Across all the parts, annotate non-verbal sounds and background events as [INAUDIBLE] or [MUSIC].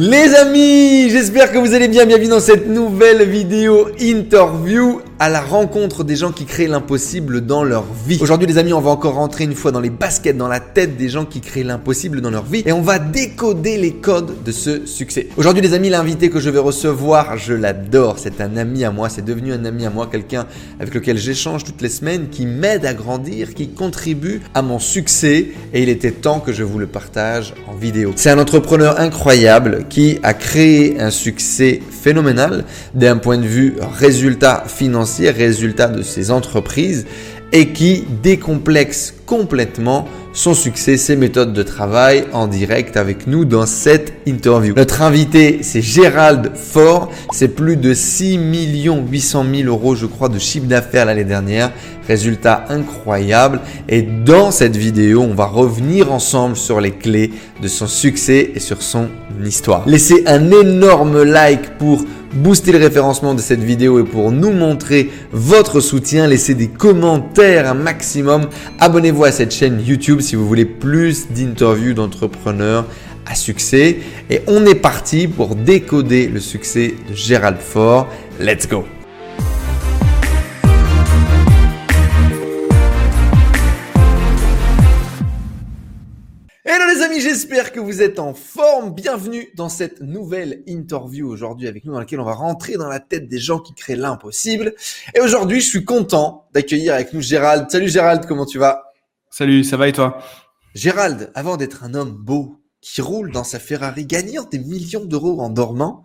Les amis, j'espère que vous allez bien. Bienvenue dans cette nouvelle vidéo interview à la rencontre des gens qui créent l'impossible dans leur vie. Aujourd'hui les amis, on va encore rentrer une fois dans les baskets, dans la tête des gens qui créent l'impossible dans leur vie et on va décoder les codes de ce succès. Aujourd'hui les amis, l'invité que je vais recevoir, je l'adore, c'est un ami à moi, c'est devenu un ami à moi, quelqu'un avec lequel j'échange toutes les semaines, qui m'aide à grandir, qui contribue à mon succès et il était temps que je vous le partage en vidéo. C'est un entrepreneur incroyable qui a créé un succès phénoménal d'un point de vue résultat financier, résultat de ses entreprises et qui décomplexe complètement son succès, ses méthodes de travail en direct avec nous dans cette interview. Notre invité, c'est Gérald Fort. C'est plus de 6 800 000 euros, je crois, de chiffre d'affaires l'année dernière. Résultat incroyable. Et dans cette vidéo, on va revenir ensemble sur les clés de son succès et sur son histoire. Laissez un énorme like pour booster le référencement de cette vidéo et pour nous montrer votre soutien, laissez des commentaires un maximum. Abonnez-vous à cette chaîne YouTube si vous voulez plus d'interviews d'entrepreneurs à succès. Et on est parti pour décoder le succès de Gérald Ford. Let's go! Amis, j'espère que vous êtes en forme. Bienvenue dans cette nouvelle interview aujourd'hui avec nous dans laquelle on va rentrer dans la tête des gens qui créent l'impossible. Et aujourd'hui, je suis content d'accueillir avec nous Gérald. Salut Gérald, comment tu vas? Salut, ça va et toi? Gérald, avant d'être un homme beau qui roule dans sa Ferrari, gagnant des millions d'euros en dormant,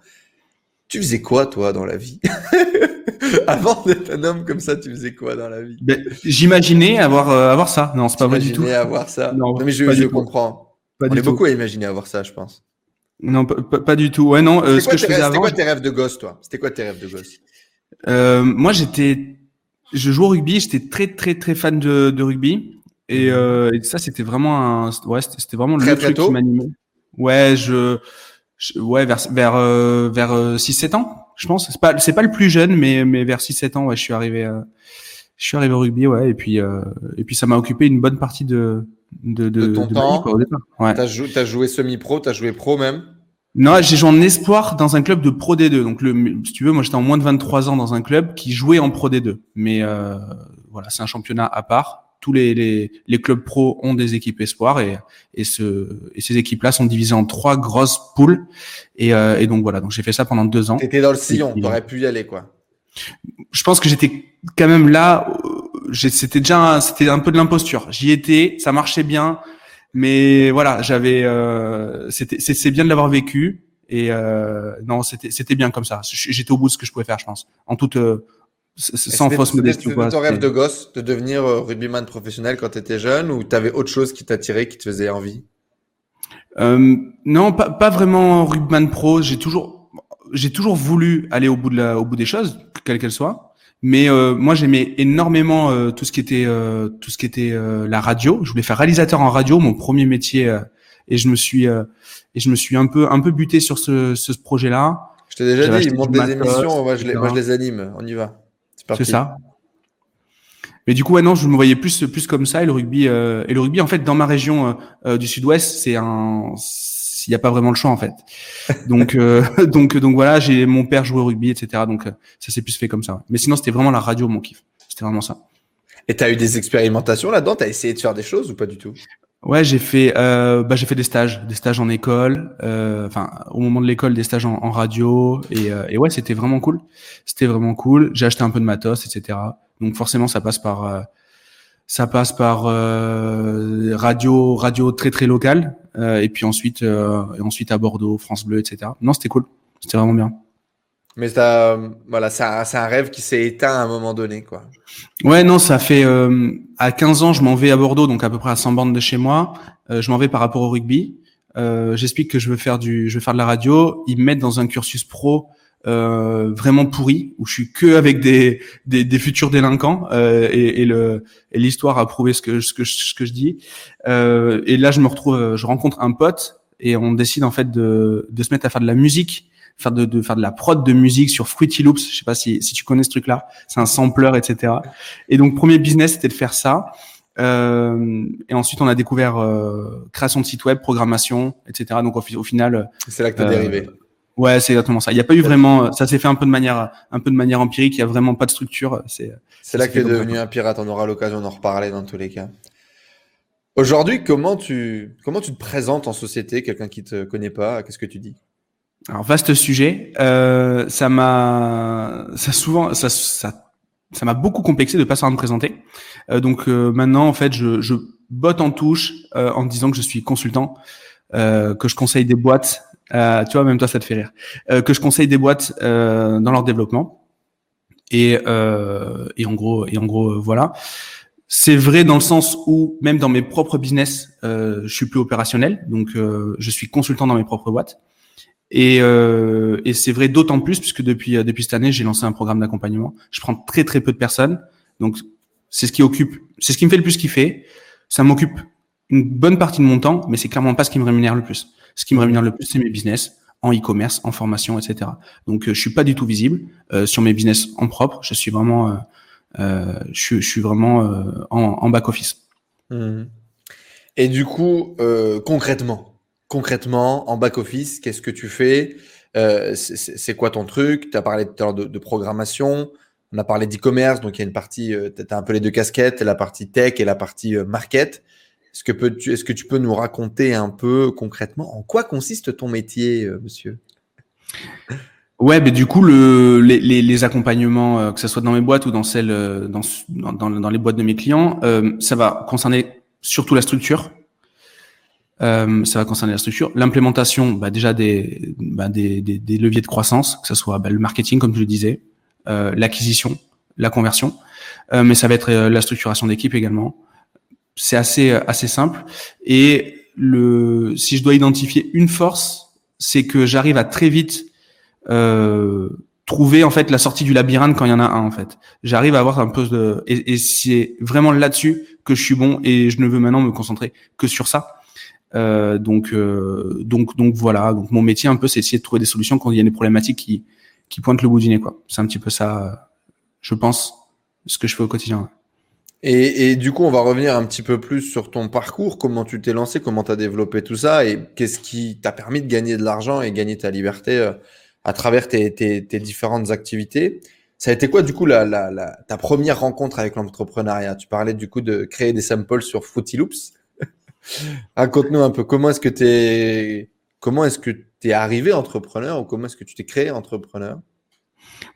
tu faisais quoi toi dans la vie? [LAUGHS] Avant d'être un homme comme ça, tu faisais quoi dans la vie? Ben, J'imaginais avoir euh, avoir ça. Non, c'est pas vrai du tout. avoir ça. Non, mais je, je comprends. Pas On est beaucoup à imaginer avoir ça, je pense. Non, pas, du tout. Ouais, non. Euh, ce que je faisais avant. C'était quoi tes rêves de gosse, toi? C'était quoi tes rêves de gosse? Euh, Moi, j'étais, je jouais au rugby. J'étais très, très, très fan de, de rugby. Et, mhm. euh, et ça, c'était vraiment un, ouais, c'était vraiment le truc qui m'animait. Ouais, je, ouais, vers vers euh, vers 6-7 ans je pense. C'est pas, c'est pas le plus jeune, mais, mais vers 6-7 ans, ouais, je suis arrivé, euh, je suis arrivé au rugby, ouais, et puis, euh, et puis ça m'a occupé une bonne partie de, de, de, de ton temps. Ouais. T'as joué, as joué semi-pro, t'as joué pro même? Non, j'ai joué en espoir dans un club de Pro D2. Donc, le, si tu veux, moi, j'étais en moins de 23 ans dans un club qui jouait en Pro D2. Mais euh, voilà, c'est un championnat à part tous les, les, les, clubs pro ont des équipes espoirs et, et, ce, et ces équipes-là sont divisées en trois grosses poules. Et, euh, et donc voilà, donc j'ai fait ça pendant deux ans. T'étais dans le sillon, t'aurais pu y aller quoi. Je pense que j'étais quand même là. Euh, c'était déjà, c'était un peu de l'imposture. J'y étais, ça marchait bien, mais voilà, j'avais, euh, c'était, c'est bien de l'avoir vécu. Et euh, non, c'était, c'était bien comme ça. J'étais au bout de ce que je pouvais faire, je pense, en toute, euh, sans fausse modestie. C'était ton rêve de gosse de devenir euh, rugbyman professionnel quand tu étais jeune ou tu avais autre chose qui t'attirait, qui te faisait envie? Euh, Non, pas, pas vraiment rugbyman pro. J'ai toujours, j'ai toujours voulu aller au bout de la, au bout des choses, quelles qu'elles soient. Mais euh, moi, j'aimais énormément euh, tout ce qui était, euh, tout ce qui était la radio. Je voulais faire réalisateur en radio, mon premier métier, et je me suis, et je me suis un peu, un peu buté sur ce, ce projet-là. Je t'ai déjà dit, ils montent des émissions, moi je, les, moi je les anime. On y va. C'est ça. Mais du coup, ouais, non, je me voyais plus plus comme ça. Et le rugby, euh, et le rugby, en fait, dans ma région euh, euh, du Sud-Ouest, c'est un, il n'y a pas vraiment le choix en fait. Donc [LAUGHS] donc donc voilà, j'ai mon père jouait au rugby, etc. Donc ça s'est plus fait comme ça. Mais sinon, c'était vraiment la radio mon kiff. C'était vraiment ça. Et tu as eu des expérimentations là-dedans? T'as essayé de faire des choses ou pas du tout? Ouais, j'ai fait, euh, bah, j'ai fait des stages, des stages en école, euh, enfin au moment de l'école, des stages en, en radio, et, euh, et ouais, c'était vraiment cool. C'était vraiment cool. J'ai acheté un peu de matos, etc. Donc forcément, ça passe par, euh, ça passe par euh, radio, radio très très locale, et puis ensuite, et ensuite à Bordeaux, France Bleu, etc. Non, c'était cool. C'était vraiment bien. Mais ça, voilà, c'est un rêve qui s'est éteint à un moment donné, quoi. Ouais, non, ça fait euh, à 15 ans, je m'en vais à Bordeaux, donc à peu près à 100 bornes de chez moi. Euh, je m'en vais par rapport au rugby. Euh, J'explique que je veux faire du, je veux faire de la radio. Ils me mettent dans un cursus pro euh, vraiment pourri, où je suis que avec des des, des futurs délinquants euh, et, et, le et l'histoire a prouvé ce que ce que ce que je dis. Euh, et là, je me retrouve, je rencontre un pote et on décide en fait de de se mettre à faire de la musique faire de, de, faire de la prod de musique sur Fruity Loops. Je sais pas si, si tu connais ce truc-là. C'est un sampler, etc. Et donc, premier business, c'était de faire ça. Euh, et ensuite, on a découvert euh, création de site web, programmation, etc. Donc au final, C'est là que t'as Euh, dérivé. Ouais, c'est exactement ça. Il n'y a pas eu vraiment, ça s'est fait un peu de manière, un peu de manière empirique. Il y a vraiment pas de structure. C'est C'est là que tu es fait comme ça, devenu un pirate. On aura l'occasion d'en reparler dans tous les cas. Aujourd'hui, comment tu, comment tu te présentes en société Quelqu'un qui te connaît pas, qu'est-ce que tu dis? Alors vaste sujet. Euh, ça m'a, ça souvent, ça, ça, ça m'a beaucoup complexé de pas savoir me présenter. Euh, donc euh, maintenant, en fait, je, je botte en touche euh, en disant que je suis consultant, euh, que je conseille des boîtes. Euh, tu vois, même toi, ça te fait rire. Euh, que je conseille des boîtes euh, dans leur développement. Et, euh, et en gros, et en gros, euh, voilà. C'est vrai dans le sens où même dans mes propres business, euh, je suis plus opérationnel, donc je suis consultant dans mes propres boîtes. Et, et c'est vrai d'autant plus puisque depuis depuis cette année, j'ai lancé un programme d'accompagnement. Je prends très très peu de personnes, donc c'est ce qui occupe, c'est ce qui me fait le plus kiffer. Ça m'occupe une bonne partie de mon temps, mais c'est clairement pas ce qui me rémunère le plus. Ce qui me rémunère le plus, c'est mes business en e-commerce, en formation, etc. Donc euh, je suis pas du tout visible euh, sur mes business en propre. Je suis vraiment, euh, vraiment en, back office. Mhm. Et du coup, concrètement, concrètement, en back-office, qu'est-ce que tu fais? C'est- quoi ton truc? Tu as parlé tout à l'heure de, programmation, on a parlé d'e-commerce, donc il y a une partie, tu as un peu les deux casquettes, la partie tech et la partie market. Est-ce que, tu, peux nous raconter un peu concrètement en quoi consiste ton métier, euh, monsieur? Ouais, mais du coup, le, les, accompagnements, euh, que ce soit dans mes boîtes ou dans celles, euh, dans, les boîtes de mes clients, ça va concerner surtout la structure. Ça va concerner la structure, l'implémentation, bah, déjà des, bah, leviers de croissance, que ce soit bah, le marketing, comme je le disais, l'acquisition, la conversion, mais ça va être la structuration d'équipe également. C'est assez assez simple. Et le, si je dois identifier une force, c'est que j'arrive à très vite euh, trouver en fait la sortie du labyrinthe quand il y en a un en fait. J'arrive à avoir un peu de et, c'est vraiment là-dessus que je suis bon et je ne veux maintenant me concentrer que sur ça. Euh, donc euh, donc donc voilà. Donc mon métier un peu c'est essayer de trouver des solutions quand il y a des problématiques qui qui pointent le bout du nez quoi. C'est un petit peu ça, euh, je pense, ce que je fais au quotidien. Et, du coup, on va revenir un petit peu plus sur ton parcours, comment tu t'es lancé, comment tu as développé tout ça et qu'est-ce qui t'a permis de gagner de l'argent et gagner ta liberté euh, à travers tes, tes, tes différentes activités. Ça a été quoi, du coup, ta première rencontre avec l'entrepreneuriat? Tu parlais du coup de créer des samples sur Fruity Loops. [LAUGHS] Raconte-nous un peu comment est-ce que tu comment est-ce que arrivé entrepreneur ou comment est-ce que tu t'es créé entrepreneur?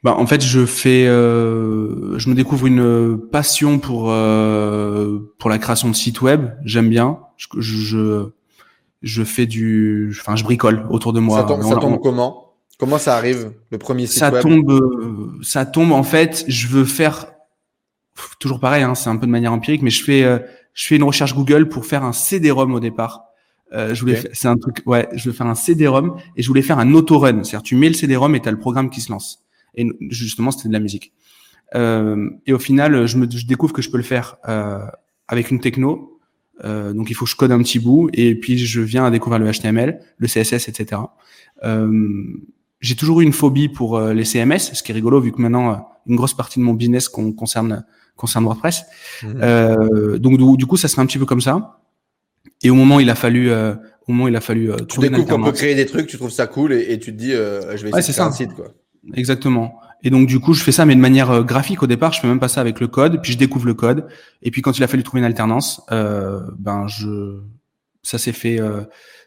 Bah, en fait, je fais, euh, je me découvre une passion pour euh, pour la création de sites web. J'aime bien. Je, je je fais du, enfin, je bricole autour de moi. Ça tombe, On- ça on- tombe comment? Comment ça arrive le premier site ça web? tombe, ça tombe. En fait, je veux faire pff, toujours pareil. Hein, c'est un peu de manière empirique, mais je fais, euh, je fais une recherche Google pour faire un CD-ROM au départ. Euh, je voulais, c'est un truc, ouais, je veux faire un CD-ROM et je voulais faire un auto-run. C'est-à-dire, tu mets le CD-ROM et t'as le programme qui se lance. Et justement, c'était de la musique. Euh, et au final, je me, je découvre que je peux le faire euh, avec une techno. Euh, donc, il faut que je code un petit bout et puis je viens à découvrir le HTML, le CSS, etc. Euh, j'ai toujours eu une phobie pour euh, les CMS, ce qui est rigolo vu que maintenant euh, une grosse partie de mon business con- concerne concerne WordPress. Euh, donc du, du coup, ça serait un petit peu comme ça. Et au moment où il a fallu, euh, au moment où il a fallu Tu trouver une découvres qu'on peut créer des trucs, tu trouves ça cool et, et tu te dis, euh, je vais essayer Ouais, de faire ça. un site. Quoi. Exactement. Et donc du coup, je fais ça, mais de manière euh, graphique au départ. Je fais même pas ça avec le code. Puis je découvre le code. Et puis quand il a fallu trouver une alternance, euh, ben je, ça s'est fait. euh,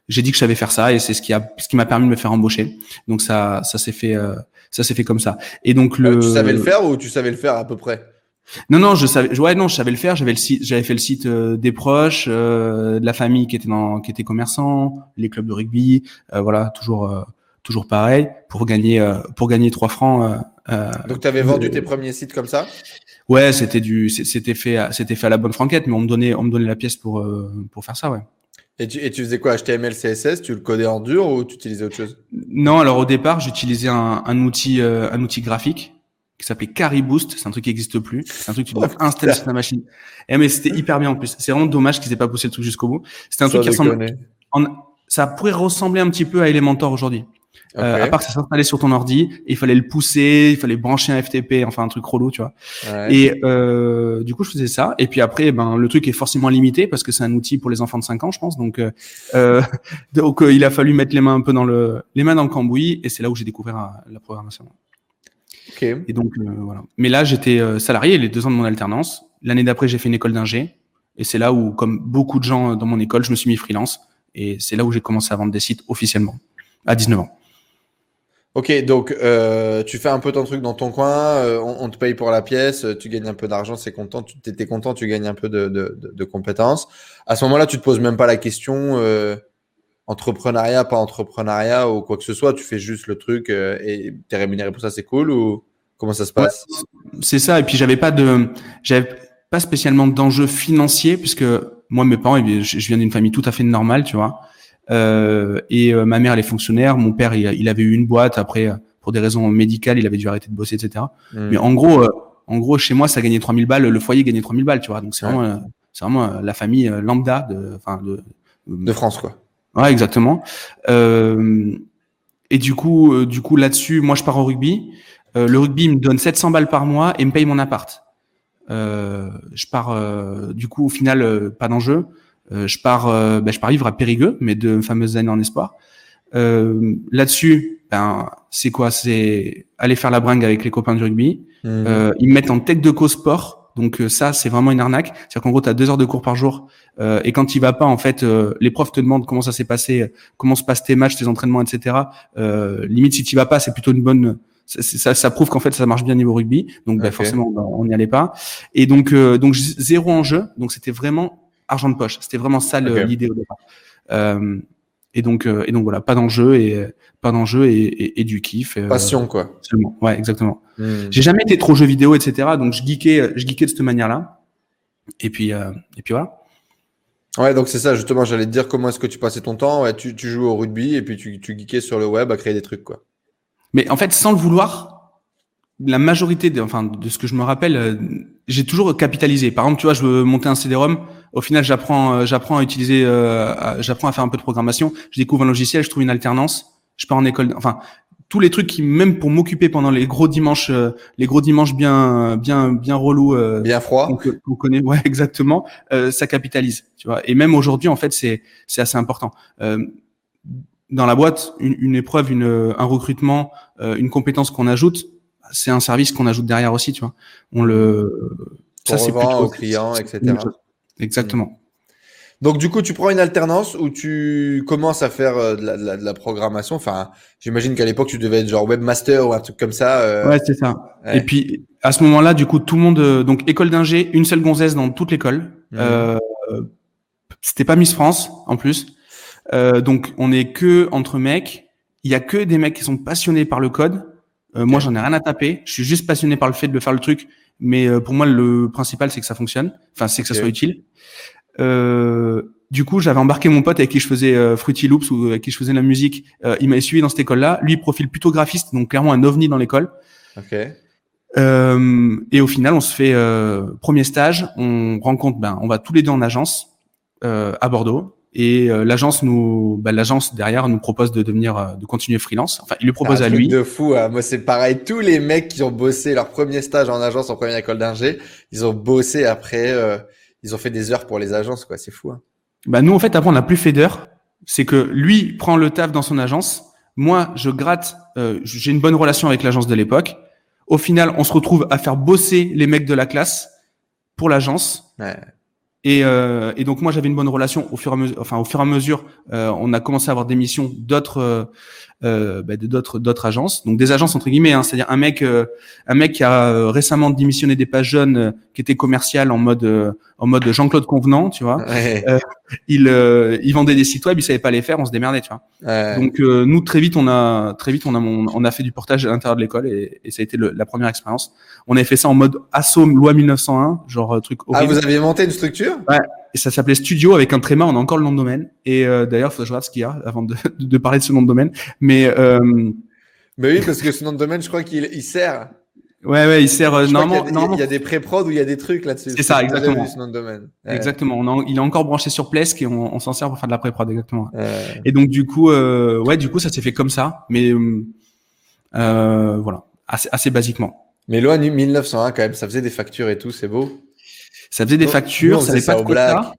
j'ai dit que je savais faire ça et c'est ce qui a, ce qui m'a permis de me faire embaucher. Donc ça, ça s'est fait, euh, ça s'est fait comme ça. Et donc le. Euh, tu savais le faire ou tu savais le faire à peu près? Non, non, je savais. Ouais, non, je savais le faire. J'avais le site, j'avais fait le site euh, des proches, euh, de la famille qui était dans, qui était commerçant, les clubs de rugby, euh, voilà, toujours, euh, toujours pareil pour gagner, euh, pour gagner trois francs. euh, euh, Donc tu avais vendu tes premiers sites comme ça? Ouais, c'était du, c'était fait, à- c'était fait à la bonne franquette, mais on me donnait, on me donnait la pièce pour, euh, pour faire ça, ouais. et tu, et tu faisais quoi? HTML, CSS Tu le codais en dur ou tu utilisais autre chose? Non, alors au départ, j'utilisais un, un outil, euh, un outil graphique qui s'appelait Cariboost. C'est un truc qui n'existe plus. C'est un truc que tu dois Oh, installer putain. sur ta machine. Et mais c'était hyper bien en plus. C'est vraiment dommage qu'ils aient pas poussé le truc jusqu'au bout. C'était un truc qui ressemble, en- ça pourrait ressembler un petit peu à Elementor aujourd'hui. Euh, à part que ça s'installait sur ton ordi, il fallait le pousser, il fallait brancher un FTP, enfin un truc relou, tu vois. Et euh, du coup, je faisais ça. Et puis après, ben le truc est forcément limité parce que c'est un outil pour les enfants de 5 ans, je pense. Donc, euh, euh [LAUGHS] donc il a fallu mettre les mains un peu dans le, les mains dans le cambouis, et c'est là où j'ai découvert la programmation. Ok. Et donc voilà. Mais là, j'étais salarié les deux ans de mon alternance. L'année d'après, j'ai fait une école d'ingé, et c'est là où, comme beaucoup de gens dans mon école, je me suis mis freelance. Et c'est là où j'ai commencé à vendre des sites officiellement à 19 ans. Ok, donc euh, tu fais un peu ton truc dans ton coin, euh, on, te paye pour la pièce, tu gagnes un peu d'argent, c'est content, tu étais content, tu gagnes un peu de, de, de, compétences. À ce moment-là, tu te poses même pas la question euh, entrepreneuriat, pas entrepreneuriat ou quoi que ce soit, tu fais juste le truc et tu es rémunéré pour ça, c'est cool ou comment ça se passe? C'est ça, et puis j'avais pas de, j'avais pas spécialement d'enjeux financiers puisque moi mes parents, je viens d'une famille tout à fait normale, tu vois. Euh, et euh, ma mère, elle est fonctionnaire. Mon père, il, avait eu une boîte. Après, euh, pour des raisons médicales, il avait dû arrêter de bosser, etc. Hmm. Mais en gros, en gros, chez moi, ça gagnait 3000 balles. Le foyer gagnait 3000 balles, tu vois. Donc c'est vraiment, c'est vraiment la famille lambda de, enfin de, de France, quoi. Ouais, exactement. Euh, et du coup, du coup là-dessus, moi, je pars au rugby. Euh, le rugby me donne 700 balles par mois et me paye mon appart. Euh, je pars, du coup, au final, pas d'enjeu. Euh, je pars, euh, ben, je pars vivre à Périgueux, mes deux fameuses années en espoir. Euh, là-dessus, ben, c'est quoi? C'est aller faire la bringue avec les copains du rugby. Mmh. ils me mettent en tête de co-sport. Donc ça, c'est vraiment une arnaque. C'est-à-dire qu'en gros, tu as deux heures de cours par jour. Euh, et quand il va pas, en fait, les profs te demandent comment ça s'est passé, comment se passent tes matchs, tes entraînements, etc. Euh, limite, si tu vas pas, c'est plutôt une bonne... Ça, ça, ça, prouve qu'en fait, ça marche bien niveau rugby. Donc ben, forcément, on n'y allait pas. Et donc, donc zéro enjeu. Donc c'était vraiment argent de poche. C'était vraiment ça l'idée au départ. Euh, et donc, euh, et donc voilà, pas d'enjeu et pas d'enjeu et, et, du kiff. Euh, Passion quoi. Seulement. Ouais, exactement. Hmm. J'ai jamais été trop jeu vidéo, etc. Donc je geekais, je geekais de cette manière-là. Et puis, et puis voilà. Ouais, donc c'est ça justement. J'allais te dire comment est-ce que tu passais ton temps? Ouais, tu, tu joues au rugby et puis tu, tu geekais sur le web à créer des trucs quoi. Mais en fait, sans le vouloir, la majorité de, enfin, de ce que je me rappelle, j'ai toujours capitalisé. Par exemple, tu vois, je veux monter un CD-ROM au final, j'apprends, euh, j'apprends à utiliser, euh, j'apprends à faire un peu de programmation. Je découvre un logiciel, je trouve une alternance. Je pars en école. Enfin, tous les trucs qui, même pour m'occuper pendant les gros dimanches, euh, les gros dimanches bien, bien, bien relous, bien froid, qu'on connaît, [LAUGHS] ouais, exactement, ça capitalise, tu vois. Et même aujourd'hui, en fait, c'est, c'est assez important. dans la boîte, une, une épreuve, une, un recrutement, une compétence qu'on ajoute, c'est un service qu'on ajoute derrière aussi, tu vois. On le, ça c'est plutôt aux clients, etc. Exactement. Mm. Donc du coup, tu prends une alternance où tu commences à faire euh, de, la, programmation. Enfin, j'imagine qu'à l'époque, tu devais être genre webmaster ou un truc comme ça. Euh. Ouais, c'est ça. Et puis à ce moment-là, du coup, tout le monde, euh, donc école d'ingé, une seule gonzesse dans toute l'école. Mm. Euh, C'était pas Miss France en plus. donc on est que entre mecs. Il y a que des mecs qui sont passionnés par le code. Moi, j'en ai rien à taper. Je suis juste passionné par le fait de faire le truc mais euh, pour moi, le principal, c'est que ça fonctionne. Enfin, c'est que ça soit utile. Euh, du coup, j'avais embarqué mon pote avec qui je faisais euh, Fruity Loops ou avec qui je faisais la musique. Euh, il m'a suivi dans cette école-là. Lui, profil plutôt graphiste, donc clairement un ovni dans l'école. Okay. Euh, et au final, on se fait premier stage. On rencontre, ben, on va tous les deux en agence à Bordeaux. Et euh, l'agence nous, bah, l'agence derrière nous propose de devenir, euh, de continuer freelance. Enfin, il le propose à lui. De fou. Hein. Moi, c'est pareil. Tous les mecs qui ont bossé leur premier stage en agence en première école d'ingé, ils ont bossé après. Euh, ils ont fait des heures pour les agences, quoi. C'est fou. Hein. Bah nous, en fait, après, on n'a plus fait d'heures. C'est que lui prend le taf dans son agence. Moi, je gratte. J'ai une bonne relation avec l'agence de l'époque. Au final, on se retrouve à faire bosser les mecs de la classe pour l'agence. Ouais. Et, euh, et, donc moi j'avais une bonne relation au fur et à mesure. Enfin au fur et à mesure, euh, on a commencé à avoir des missions d'autres, euh, euh bah, d'autres, d'autres agences. Donc des agences entre guillemets, hein, c'est-à-dire un mec, euh, un mec qui a euh, récemment démissionné des pages jeunes, qui était commercial en mode, en mode Jean-Claude Convenant, tu vois. il, il vendait des sites web, il savait pas les faire, on se démerdait, tu vois. Donc nous très vite on a, très vite on a, on a fait du portage à l'intérieur de l'école et, et, ça a été le, la première expérience. On avait fait ça en mode Assom loi 1901, genre truc horrible. Ah vous aviez monté une structure? Ouais. Et ça s'appelait Studio avec un tréma. On a encore le nom de domaine. Et euh, d'ailleurs, il faut que je regarde ce qu'il y a avant de, de, parler de ce nom de domaine. Mais euh... mais oui, parce que ce nom de domaine, je crois qu'il il sert. Ouais, ouais, il sert euh, normalement. qu'il y a normalement- Il y a des pré-prod où il y a des trucs là-dessus. C'est ça, exactement. vu ce nom de domaine. Ouais. Exactement. On il est encore branché sur Plesk et on, on s'en sert pour faire de la pré-prod, exactement. Ouais. Et donc du coup, euh, ouais, du coup, ça s'est fait comme ça, mais euh, euh, voilà, assez, assez basiquement. Mais loi 1901 quand même, ça faisait des factures et tout, c'est beau. Ça faisait des factures, ça faisait n'avait pas de quota.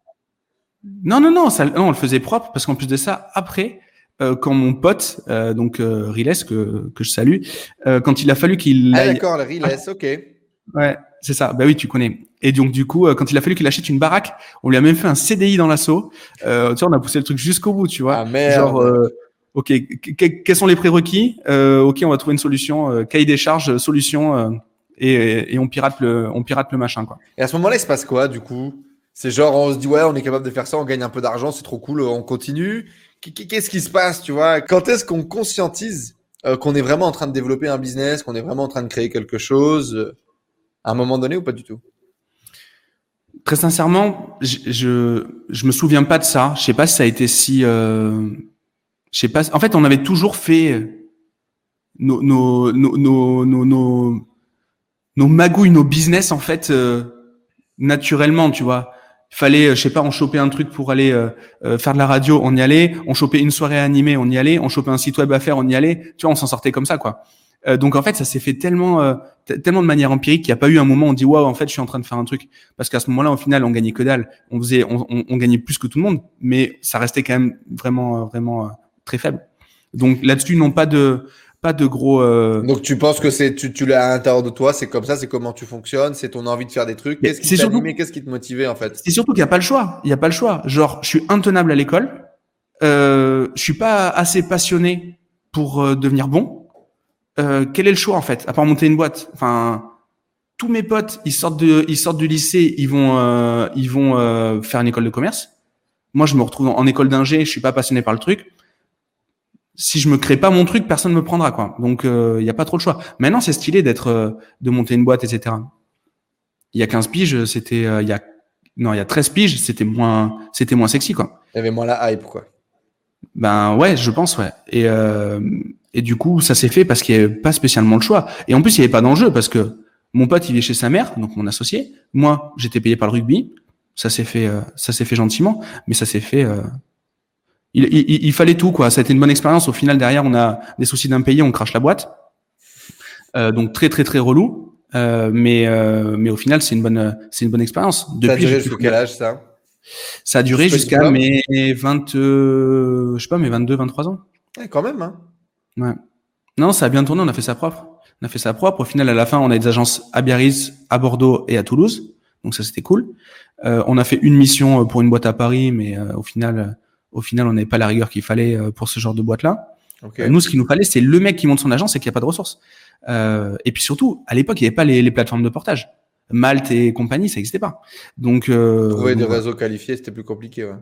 Non, non, non, ça, non, on le faisait propre parce qu'en plus de ça, après, euh, quand mon pote, euh, donc euh, Riles que que je salue, euh, quand il a fallu qu'il Ah d'accord, le Riles, ok. Ouais, c'est ça. Bah oui, tu connais. Et donc du coup, euh, quand il a fallu qu'il achète une baraque, on lui a même fait un CDI dans l'assaut. Euh, tu vois, on a poussé le truc jusqu'au bout, tu vois. Ah merde. Genre, euh, ok, que- que- quels sont les prérequis? Euh, Ok, on va trouver une solution, euh, cahier des charges, solution, euh, et, et on pirate le, on pirate le machin, quoi. Et à ce moment-là, il se passe quoi du coup? C'est genre on se dit ouais, on est capable de faire ça, on gagne un peu d'argent, c'est trop cool, on continue. Qu- qu- Qu'est-ce qui se passe, tu vois? Quand est-ce qu'on conscientise euh, qu'on est vraiment en train de développer un business, qu'on est vraiment en train de créer quelque chose euh, à un moment donné ou pas du tout? Très sincèrement, je, je, je me souviens pas de ça. Je sais pas si ça a été si, euh, je sais pas. En fait, on avait toujours fait nos, nos, nos, nos, nos, nos, nos magouilles, nos business en fait euh, naturellement, tu vois. Il fallait, euh, je sais pas, on chopait un truc pour aller euh, euh, faire de la radio, on y allait. On chopait une soirée animée, on y allait. On chopait un site web à faire, on y allait. Tu vois, on s'en sortait comme ça, quoi. Euh, donc en fait, ça s'est fait tellement, euh, tellement de manière empirique qu'il n'y a pas eu un moment où on dit waouh, en fait, je suis en train de faire un truc. Parce qu'à ce moment-là, au final, on gagnait que dalle. On faisait, on, on, on gagnait plus que tout le monde, mais ça restait quand même vraiment, vraiment très faible. Donc là-dessus, non pas de, pas de gros. euh, Donc tu penses que c'est tu, tu l'as à l'intérieur de toi, c'est comme ça, c'est comment tu fonctionnes, c'est ton envie de faire des trucs. Mais Qu'est-ce qui t'animait, qu'est-ce qui te motivait en fait? C'est surtout qu'il n'y a pas le choix. Il n'y a pas le choix. Genre, je suis intenable à l'école. Euh, je suis pas assez passionné pour euh, devenir bon. Euh, quel est le choix en fait À part monter une boîte? Enfin, tous mes potes, ils sortent de, ils sortent du lycée, ils vont, euh, ils vont euh, faire une école de commerce. Moi, je me retrouve en, en école d'ingé. Je suis pas passionné par le truc. Si je me crée pas mon truc, personne me prendra quoi. Donc, euh, il n'y a pas trop le choix. Maintenant, c'est stylé d'être, euh, de monter une boîte, etc. Il y a 15 piges, c'était, euh, il y a non, il y a 13 piges, c'était moins, c'était moins sexy, quoi. Il y avait moins la hype quoi. Ben ouais, je pense, ouais. Et, euh, et du coup, ça s'est fait parce qu'il n'y avait pas spécialement le choix. Et en plus, il n'y avait pas d'enjeu parce que mon pote, il est chez sa mère, donc mon associé. Moi, j'étais payé par le rugby. Ça s'est fait, euh, ça s'est fait gentiment, mais ça s'est fait. Il, il, il fallait tout, quoi. Ça a été une bonne expérience. Au final, derrière, on a des soucis d'impayés, on crache la boîte. Euh, donc très, très, très relou. Euh, mais, euh, mais au final, c'est une bonne, c'est une bonne expérience. ça a duré jusqu'à quel âge ça ça a duré jusqu'à mes 20, euh, je sais pas, mes 22, 23 ans. Ouais, Quand même, hein. Ouais. Non, ça a bien tourné, on a fait ça propre. On a fait ça propre. Au final, à la fin, on a des agences à Biarritz, à Bordeaux et à Toulouse. Donc ça, c'était cool. Euh, on a fait une mission euh, pour une boîte à Paris, mais euh, au final, au final, on n'avait pas la rigueur qu'il fallait euh, pour ce genre de boîte-là. Euh, Nous, ce qu'il nous fallait, c'est le mec qui monte son agence et qui a pas de ressources. Euh, et puis surtout, à l'époque, il n'y avait pas les, les plateformes de portage. Malte et compagnie, ça n'existait pas. Donc, euh, Trouver des réseaux qualifiés, c'était plus compliqué. Ouais.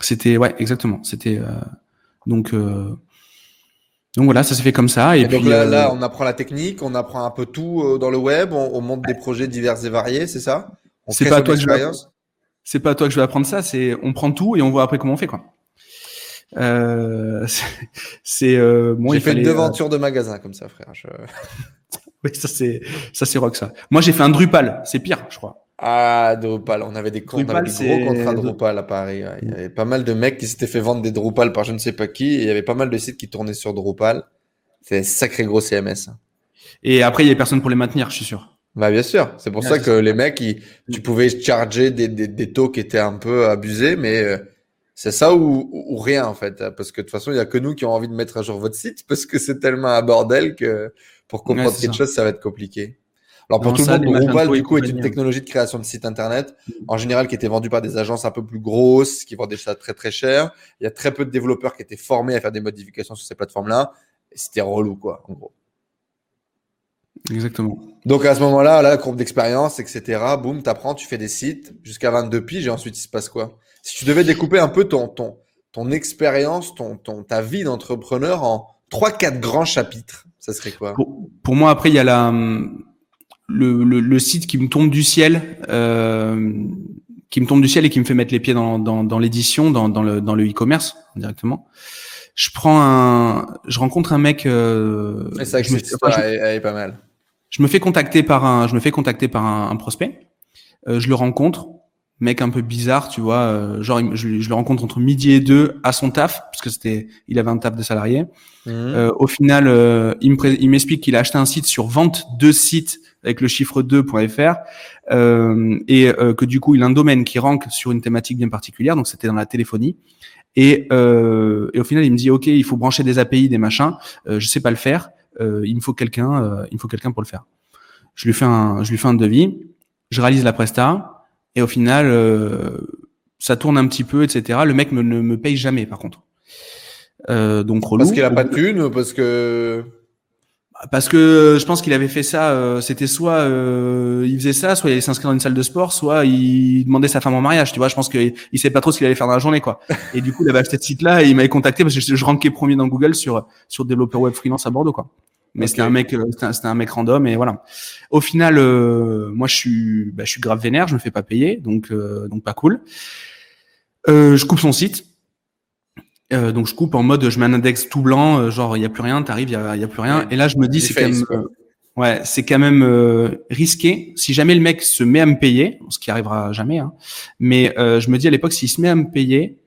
C'était ouais, exactement. C'était euh, donc donc voilà, ça s'est fait comme ça. Et, Et, donc puis là, là, on apprend la technique, on apprend un peu tout dans le web, on, on monte des projets divers et variés, c'est ça? C'est pas à son toi que je vais expérience c'est pas à toi que je vais apprendre ça. C'est on prend tout et on voit après comment on fait quoi. Euh, [LAUGHS] c'est- euh, bon. J'ai fait fallait, une euh, devanture de magasin comme ça, frère. Je- [LAUGHS] oui, ça c'est ça c'est rock ça. Moi j'ai fait un Drupal. C'est pire, je crois. Ah, Drupal, on avait des, on avait c'est- gros contrats Drupal à Paris. ouais. Il y avait pas mal de mecs qui s'étaient fait vendre des Drupal par je ne sais pas qui, et il y avait pas mal de sites qui tournaient sur Drupal. C'est un sacré gros CMS. Et après il y a personne pour les maintenir, je suis sûr. Bah bien sûr, c'est pour Ouais, ça que les mecs, ils- tu pouvais charger des, des, des taux qui étaient un peu abusés, mais euh, c'est ça ou, ou- ou rien en fait. Parce que de toute façon, il y a que nous qui avons envie de mettre à jour votre site parce que c'est tellement un bordel que pour comprendre Ouais, quelque ça. chose, ça va être compliqué. Alors pour Non, tout ça, le monde, Drupal du coup est une hein. technologie de création de site internet, en général qui était vendue par des agences un peu plus grosses, qui vendaient ça très très cher. Il y a très peu de développeurs qui étaient formés à faire des modifications sur ces plateformes-là. C'était relou quoi, en gros. Exactement. Donc à ce moment-là, là, la courbe d'expérience, etc. Boum, t'apprends, tu fais des sites jusqu'à 22 piges et ensuite il se passe quoi? Si tu devais découper un peu ton ton ton expérience, ton, ton ta vie d'entrepreneur en trois quatre grands chapitres, ça serait quoi? Pour, pour moi après il y a la le, le, le site qui me tombe du ciel. Euh, qui me tombe du ciel et qui me fait mettre les pieds dans, dans, dans l'édition, dans, dans le dans le e-commerce directement. Je prends un, je rencontre un mec. Euh, Et vrai que je me- cette histoire enfin, je- elle, elle est pas mal. Je me fais contacter par un, je me fais contacter par un, prospect. Euh, je le rencontre, mec un peu bizarre, tu vois. Euh, genre, je, je, le rencontre entre midi et deux à son taf, parce que c'était, il avait un taf de salarié. Mmh. Euh, au final, euh, il m'explique qu'il a acheté un site sur vente de sites avec le chiffre 2.fr euh, et que du coup, il a un domaine qui rank sur une thématique bien particulière. Donc, c'était dans la téléphonie. Et, et au final, il me dit, ok, il faut brancher des API, des machins. je sais pas le faire. il me faut quelqu'un. il me faut quelqu'un pour le faire. Je lui fais un, je lui fais un devis. Je réalise la presta et au final, euh, ça tourne un petit peu, etc. Le mec ne me paye jamais, par contre. Euh, donc relou. Parce qu'il a pas de thune, parce que parce que je pense qu'il avait fait ça. Euh, c'était soit il faisait ça, soit il allait s'inscrire dans une salle de sport, soit il demandait sa femme en mariage. Tu vois, je pense qu'il il sait pas trop ce qu'il allait faire dans la journée, quoi. [LAUGHS] Et du coup, il avait acheté ce site-là et il m'avait contacté parce que je, je rankais premier dans Google sur sur développeur web freelance à Bordeaux, quoi mais c'était un mec, euh, c'était un, mec random et voilà. Au final, euh, moi je suis, bah, je suis grave vénère, je me fais pas payer, donc euh, donc pas cool. je coupe son site. donc je coupe en mode, je mets un index tout blanc, genre il y a plus rien, t'arrives, il y a, y a plus rien. Et là je me dis c'est quand même, ouais, c'est quand même risqué. Si jamais le mec se met à me payer, ce qui arrivera jamais, hein, mais je me dis à l'époque s'il se met à me payer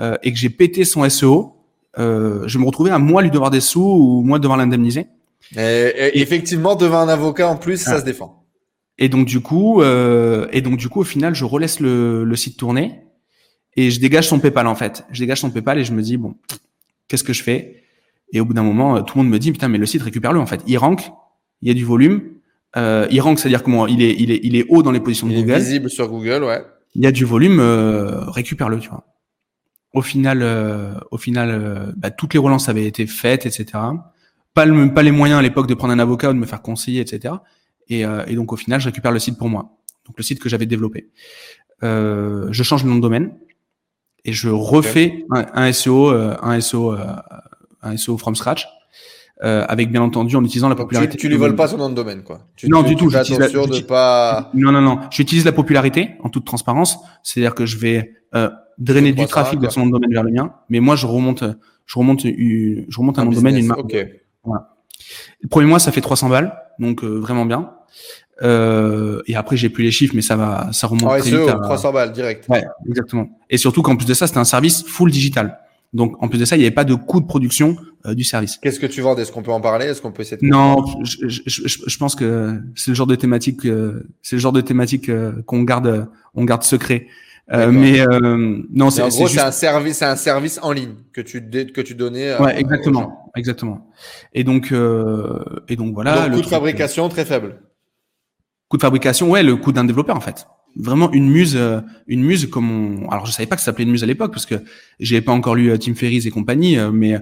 et que j'ai pété son SEO, je vais me retrouver à moi lui devoir des sous ou moi devoir l'indemniser. Et, effectivement, devant un avocat en plus, ça ah. se défend. Et donc du coup, euh, et donc du coup, au final, je relaisse le, le, site tourner et je dégage son PayPal en fait. Je dégage son PayPal et je me dis bon, qu'est-ce que je fais? Et au bout d'un moment, tout le monde me dit putain, mais le site récupère-le en fait. Il rank, il y a du volume. Euh, il rank, c'est-à-dire comment il est, il est, il est haut dans les positions de Google. Il est visible sur Google, ouais. Il y a du volume, euh, récupère-le, tu vois. Au final, euh, au final, euh, bah, toutes les relances avaient été faites, etc pas, le, pas les moyens à l'époque de prendre un avocat ou de me faire conseiller, etc. Et, euh, et, donc au final, je récupère le site pour moi, donc le site que j'avais développé. Euh, je change le nom de domaine et je refais un, SEO, un SEO, euh, un SEO from scratch. Euh, avec bien entendu en utilisant la popularité. Tu, tu lui voles pas son nom de domaine, quoi. Tu, non, du tout. J'utilise la, de pas. Non, non, non. J'utilise la popularité en toute transparence. C'est-à-dire que je vais euh, drainer du trafic de son nom de domaine vers le mien, mais moi je remonte, je remonte, je remonte un, nom de domaine, une marque. Le premier mois, ça fait 300 balles, donc euh, vraiment bien. Euh, et après, j'ai plus les chiffres, mais ça va, ça remonte ah, très vite. À... 300 balles direct. Ouais, exactement. Et surtout qu'en plus de ça, c'était un service full digital. Donc, en plus de ça, il n'y avait pas de coût de production euh, du service. Qu'est-ce que tu vends? Est-ce qu'on peut en parler? Est-ce qu'on peut essayer de Non, je, je, je, je, pense que c'est le genre de thématique, c'est le genre de thématique qu'on garde, on garde secret. Euh, mais euh, non, c'est en gros, c'est un service, c'est un service en ligne que tu que tu donnais. Euh, ouais, exactement, exactement. Et donc euh, et donc voilà. Donc, le coût de fabrication très faible. Coût de fabrication, ouais, le coût d'un développeur en fait. Vraiment une muse, une muse comme on. Alors je savais pas que ça s'appelait une muse à l'époque parce que j'avais pas encore lu Tim Ferriss et compagnie, mais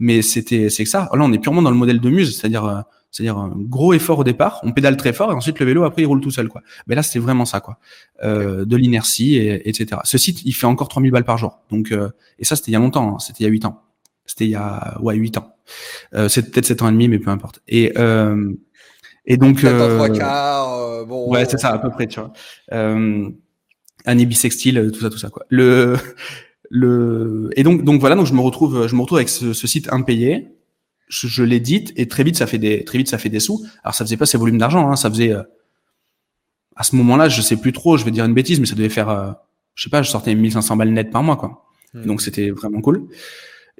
mais c'était c'est que ça. Là, on est purement dans le modèle de muse, c'est-à-dire c'est-à-dire un gros effort au départ, on pédale très fort et ensuite le vélo après il roule tout seul quoi. Mais là c'est vraiment ça quoi, euh, de l'inertie et, etc. Ce site il fait encore 3000 balles par jour. Donc euh, et ça c'était il y a longtemps, hein. c'était il y a 8 ans. C'était il y a ouais 8 ans. Euh, c'est peut-être 7 ans et demi mais peu importe. Et euh, et donc euh, trois quarts, euh, bon. Ouais c'est ça à peu près tu vois. Euh, année bisextile tout ça tout ça quoi. Le le et donc donc voilà donc je me retrouve je me retrouve avec ce, ce site impayé je, je l'édite et très vite ça fait des très vite ça fait des sous. Alors ça faisait pas ces volumes d'argent, hein, ça faisait euh, à ce moment-là, je sais plus trop, je vais dire une bêtise, mais ça devait faire, euh, je sais pas, je sortais 1500 balles net par mois quoi. Hmm. Donc c'était vraiment cool.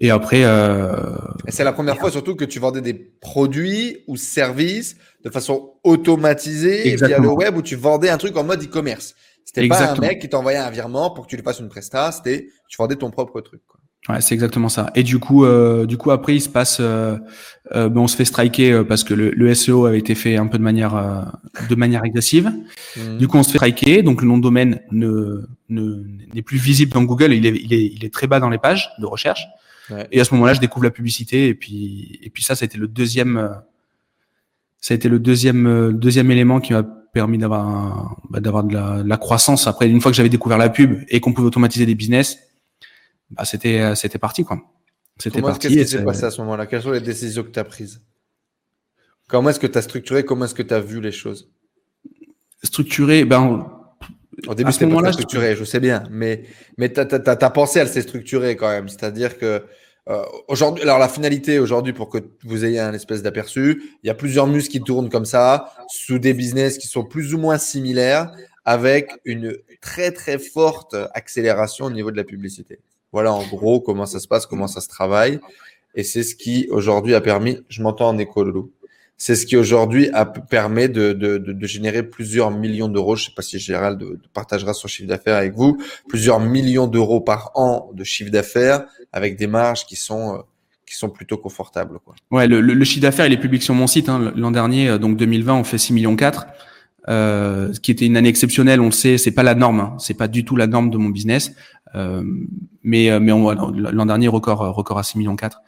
Et après, euh, c'est la première fois surtout que tu vendais des produits ou services de façon automatisée via le web où tu vendais un truc en mode e-commerce. C'était pas un mec qui t'envoyait un virement pour que tu lui fasses une presta, c'était tu vendais ton propre truc. Quoi. Ouais, c'est exactement ça. Et du coup, euh, du coup après, il se passe, euh, euh ben, on se fait striker euh, parce que le, le, SEO avait été fait un peu de manière, euh, de manière agressive. Mmh. Du coup, on se fait striker, donc le nom de domaine ne, ne n'est plus visible dans Google. Il est, il est, il est très bas dans les pages de recherche. Ouais. Et à ce moment-là, je découvre la publicité et puis, et puis ça, ça a été le deuxième, ça a été le deuxième, deuxième élément qui m'a permis d'avoir, bah, d'avoir de la, de la croissance. Après, une fois que j'avais découvert la pub et qu'on pouvait automatiser des business bah, c'était euh, c'était parti quoi. C'était parti. Qu'est-ce qui s'est passé à ce moment-là? Quelles sont les décisions que tu as prises? Comment est-ce que tu as structuré? Comment est-ce que tu as vu les choses? Structuré, ben. Au début, c'était pas structuré, je sais bien, mais, mais tu as, pensé à le structurer quand même. C'est-à-dire que euh, aujourd'hui, alors la finalité aujourd'hui, pour que vous ayez un espèce d'aperçu, il y a plusieurs muscles qui tournent comme ça, sous des business qui sont plus ou moins similaires, avec une très très forte accélération au niveau de la publicité. Voilà en gros comment ça se passe, comment ça se travaille. Et c'est ce qui aujourd'hui a permis, je m'entends en écho, c'est ce qui aujourd'hui permet de, de, de, de, générer plusieurs millions d'euros. Je ne sais pas si Gérald partagera son chiffre d'affaires avec vous, plusieurs millions d'euros par an de chiffre d'affaires avec des marges qui sont euh, qui sont plutôt confortables. Quoi. Ouais, le, le, chiffre d'affaires il est public sur mon site. Hein. L'an dernier, euh, donc 2020, on fait 6 millions 4, euh, ce qui était une année exceptionnelle. On le sait, c'est pas la norme. Hein. C'est pas du tout la norme de mon business. Euh, mais mais l'an dernier record record à 6 millions 4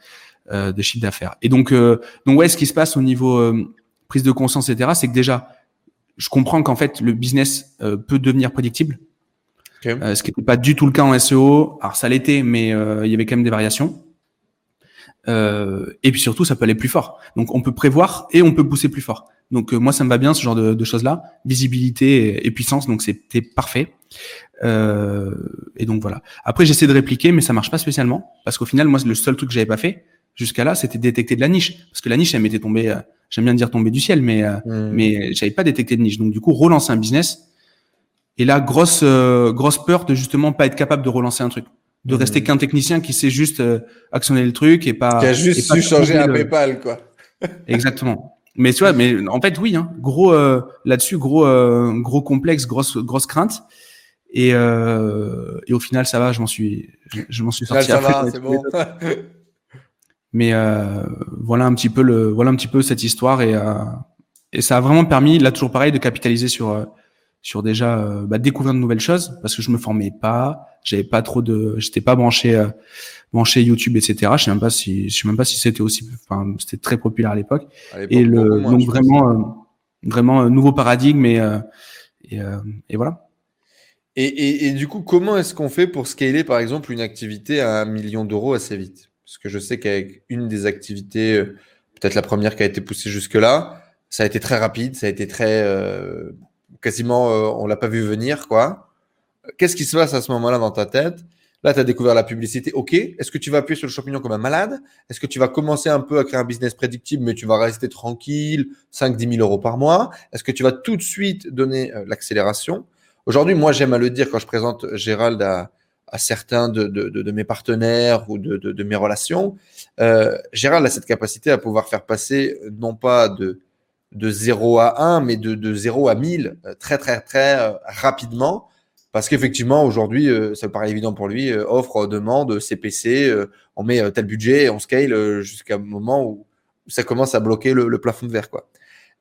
euh, de chiffre d'affaires. Et donc, euh, donc ouais, ce qui se passe au niveau euh, prise de conscience, etc., c'est que déjà, je comprends qu'en fait, le business peut devenir prédictible. ce qui n'était pas du tout le cas en SEO. Alors ça l'était, mais il y avait quand même des variations. et puis surtout, ça peut aller plus fort. Donc on peut prévoir et on peut pousser plus fort. Donc moi, ça me va bien ce genre de, de choses-là, visibilité et, puissance. Donc c'était parfait. et donc voilà. Après, j'essaie de répliquer, mais ça marche pas spécialement parce qu'au final, moi, le seul truc que j'avais pas fait, jusqu'à là, c'était détecter de la niche. Parce que la niche, elle m'était tombée, euh, j'aime bien dire tomber du ciel, mais, euh, hmm. mais j'avais pas détecté de niche. Donc, du coup, relancer un business. Et là, grosse, euh, grosse peur de justement pas être capable de relancer un truc. De rester hmm. qu'un technicien qui sait juste actionner le truc et pas. Qui a juste su changer un PayPal, quoi. Exactement. Mais tu vois, mais en fait, oui, hein, gros là-dessus, gros, gros complexe, grosse, grosse crainte. Et, et au final, ça va, je m'en suis, je, m'en suis sorti. ça va, c'est bon. Mais euh, voilà un petit peu le, voilà un petit peu cette histoire et euh, et ça a vraiment permis, là toujours pareil, de capitaliser sur euh, sur déjà euh, bah, découvrir de nouvelles choses parce que je me formais pas, j'avais pas trop de, j'étais pas branché euh, branché YouTube etc. Je sais même pas si je sais même pas si c'était aussi, enfin c'était très populaire à l'époque. Et le donc vraiment vraiment nouveau paradigme et et, et voilà. Et, et, et, du coup, comment est-ce qu'on fait pour scaler, par exemple, une activité à un million d'euros assez vite? Parce que je sais qu'avec une des activités, euh, peut-être la première qui a été poussée jusque-là, ça a été très rapide, ça a été très. Euh, quasiment, euh, on l'a pas vu venir, quoi. Qu'est-ce qui se passe à ce moment-là dans ta tête? Là, tu as découvert la publicité. OK. Est-ce que tu vas appuyer sur le champignon comme un malade? Est-ce que tu vas commencer un peu à créer un business prédictible, mais tu vas rester tranquille, 5-10 000 euros par mois? Est-ce que tu vas tout de suite donner l'accélération? Aujourd'hui, moi, j'aime à le dire quand je présente Gérald à, certains de, mes partenaires ou de, mes relations, euh, Gérald a cette capacité à pouvoir faire passer non pas de, de 0 à 1, mais de, de 0 à 1000 euh, très, très, très euh, rapidement. Parce qu'effectivement, aujourd'hui, euh, ça me paraît évident pour lui, offre, demande, CPC, on met tel budget, on scale jusqu'à un moment où, ça commence à bloquer le, plafond de verre. Quoi.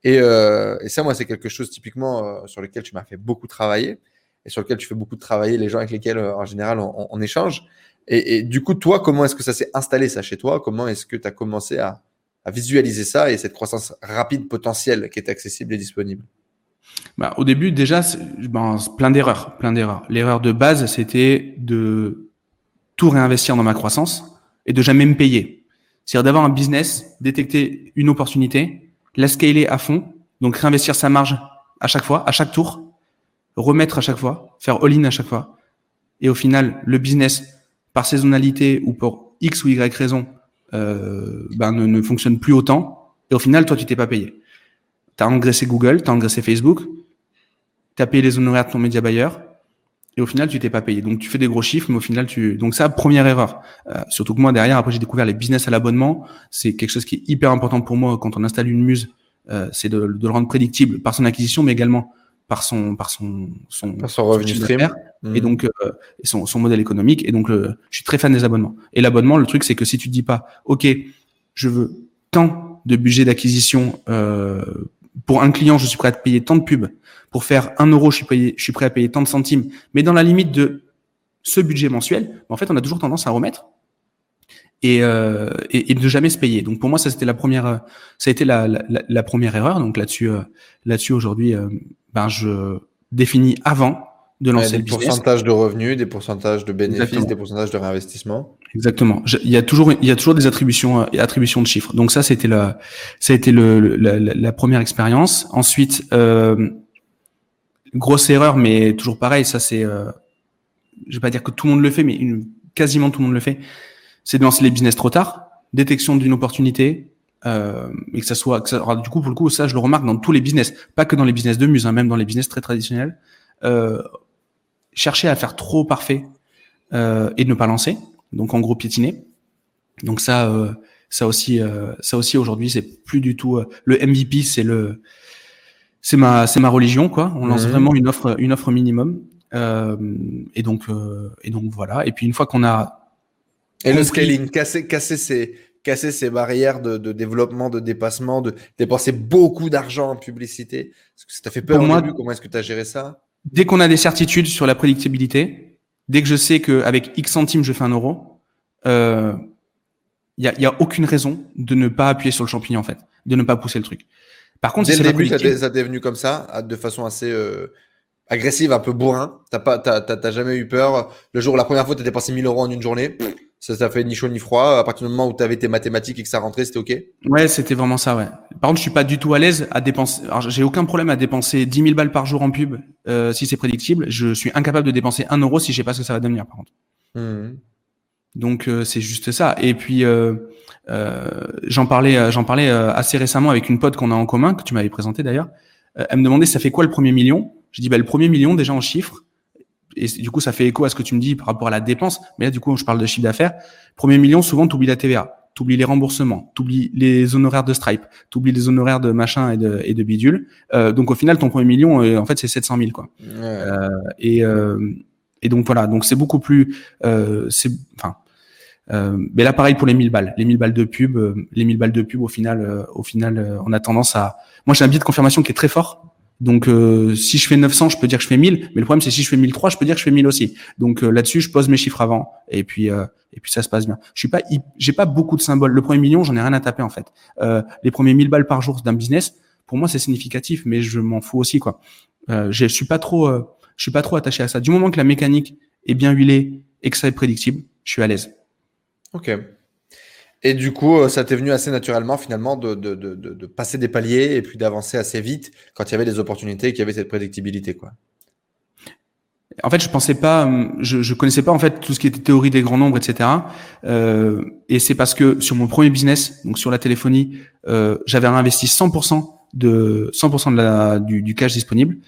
Et, et ça, moi, c'est quelque chose typiquement sur lequel tu m'as fait beaucoup travailler et sur lequel tu fais beaucoup de travailler, les gens avec lesquels euh, en général on, échange. Et, du coup, toi, comment est-ce que ça s'est installé ça chez toi? Comment est-ce que tu as commencé à, visualiser ça et cette croissance rapide potentielle qui est accessible et disponible? Bah, Au début, déjà, ben, plein d'erreurs. Plein d'erreurs. L'erreur de base, c'était de tout réinvestir dans ma croissance et de jamais me payer. C'est-à-dire d'avoir un business, détecter une opportunité, la scaler à fond, donc réinvestir sa marge à chaque fois, à chaque tour, remettre à chaque fois, faire all-in à chaque fois. Et au final, le business, par saisonnalité ou pour X ou Y raison, euh, ben, ne, ne, fonctionne plus autant. Et au final, toi, tu t'es pas payé. Tu as engraissé Google, tu as engraissé Facebook, tu as payé les honoraires de ton média buyer, et au final, tu t'es pas payé. Donc, tu fais des gros chiffres, mais au final, tu. Donc, ça, première erreur. Euh, surtout que moi, derrière, après, j'ai découvert les business à l'abonnement. C'est quelque chose qui est hyper important pour moi quand on installe une muse. Euh, c'est de, de, le rendre prédictible par son acquisition, mais également par son par son son, son revenu stream et donc euh, son, son modèle économique et donc je suis très fan des abonnements et l'abonnement le truc c'est que si tu dis pas ok je veux tant de budget d'acquisition euh, pour un client je suis prêt à te payer tant de pubs pour faire un euro je suis payé je suis prêt à payer tant de centimes mais dans la limite de ce budget mensuel en fait on a toujours tendance à remettre et, euh, et, et, de jamais se payer. Donc pour moi, ça c'était la première, ça a été la, la, la première erreur. Donc là-dessus, euh, là-dessus aujourd'hui, euh, ben je définis avant de lancer le business. Des pourcentages de revenus, des pourcentages de bénéfices, des pourcentages de réinvestissement. Exactement. il y a toujours, il y a toujours des attributions, euh, attributions de chiffres. Donc ça, c'était la, ça a été le, la, la, première expérience. Ensuite, euh, grosse erreur, mais toujours pareil. Ça c'est, euh, je vais pas dire que tout le monde le fait, mais une, quasiment tout le monde le fait c'est de lancer les business trop tard, détection d'une opportunité, euh, et que ça soit, du coup, pour le coup, ça, je le remarque dans tous les business, pas que dans les business de muse, hein, même dans les business très traditionnels. Euh, chercher à faire trop parfait euh, et de ne pas lancer, donc en gros piétiner. Donc ça, euh, ça aussi, euh, ça aussi aujourd'hui, c'est plus du tout euh, le MVP, c'est le, c'est ma, c'est ma religion quoi. On lance Mhm. vraiment une offre, une offre minimum. Euh, et donc, euh, et donc voilà. Et puis une fois qu'on a Et le scaling, casser, casser ces, casser ces barrières de, de développement, de dépassement, de dépenser beaucoup d'argent en publicité. Est-ce que ça t'a fait peur Pour au moi- début Comment est-ce que tu as géré ça? Dès qu'on a des certitudes sur la prédictibilité, dès que je sais qu'avec X centimes, je fais un euro, euh, il y, a, y a aucune raison de ne pas appuyer sur le champignon, en fait, de ne pas pousser le truc. Par contre, Dès si le début, ça t'est venu comme ça, de façon assez euh, agressive, un peu bourrin. T'as pas, t'as, t'as- t'as jamais eu peur. Le jour, la première fois, t'as dépensé 1000 euros en une journée. Ça t'a fait ni chaud ni froid. À partir du moment où t'avais tes mathématiques et que ça rentrait, c'était ok? Ouais, c'était vraiment ça, ouais. Par contre, je suis pas du tout à l'aise à dépenser. Alors, j'ai aucun problème à dépenser 10 000 balles par jour en pub euh, si c'est prédictible. Je suis incapable de dépenser un euro si je sais pas ce que ça va devenir, par contre. Mhm. Donc euh, c'est juste ça. Et puis euh, euh, j'en parlais, euh, j'en parlais euh, assez récemment avec une pote qu'on a en commun que tu m'avais présenté d'ailleurs. Elle me demandait ça fait quoi le premier million? Je dis bah le premier million déjà en chiffres. Et du coup ça fait écho à ce que tu me dis par rapport à la dépense. Mais là du coup je parle de chiffre d'affaires. Premier million souvent t'oublies la TVA, t'oublies les remboursements, t'oublies les honoraires de Stripe, t'oublies les honoraires de machin et de, et de bidule. Euh, donc au final ton premier million euh, en fait c'est 700 000 quoi. Ouais. Et, euh, et donc voilà, donc c'est beaucoup plus, euh, c'est, enfin, euh, mais là pareil pour les 1000 balles, les 1000 balles de pub, euh, les 1000 balles de pub au final, euh, au final, euh, on a tendance à, moi j'ai un biais de confirmation qui est très fort. Donc euh, si je fais 900, je peux dire que je fais 1000, mais le problème c'est si je fais 1003, je peux dire que je fais 1000 aussi. Donc euh, là-dessus, je pose mes chiffres avant et puis euh, et puis ça se passe bien. Je suis pas, j'ai pas beaucoup de symboles. Le premier million, j'en ai rien à taper en fait. Euh, les premiers 1000 balles par jour d'un business, pour moi c'est significatif, mais je m'en fous aussi quoi. Euh, je suis pas trop, euh, je suis pas trop attaché à ça. Du moment que la mécanique est bien huilée et que ça est prédictible, je suis à l'aise. Ok. Et du coup, euh, ça t'est venu assez naturellement finalement de, de, de, de, passer des paliers et puis d'avancer assez vite quand il y avait des opportunités et qu'il y avait cette prédictibilité. Quoi. En fait, je pensais pas, euh, je, je connaissais pas en fait tout ce qui était théorie des grands nombres, etc. Euh, et c'est parce que sur mon premier business, donc sur la téléphonie, euh, j'avais réinvesti 100% de 100% de la, du, du cash disponible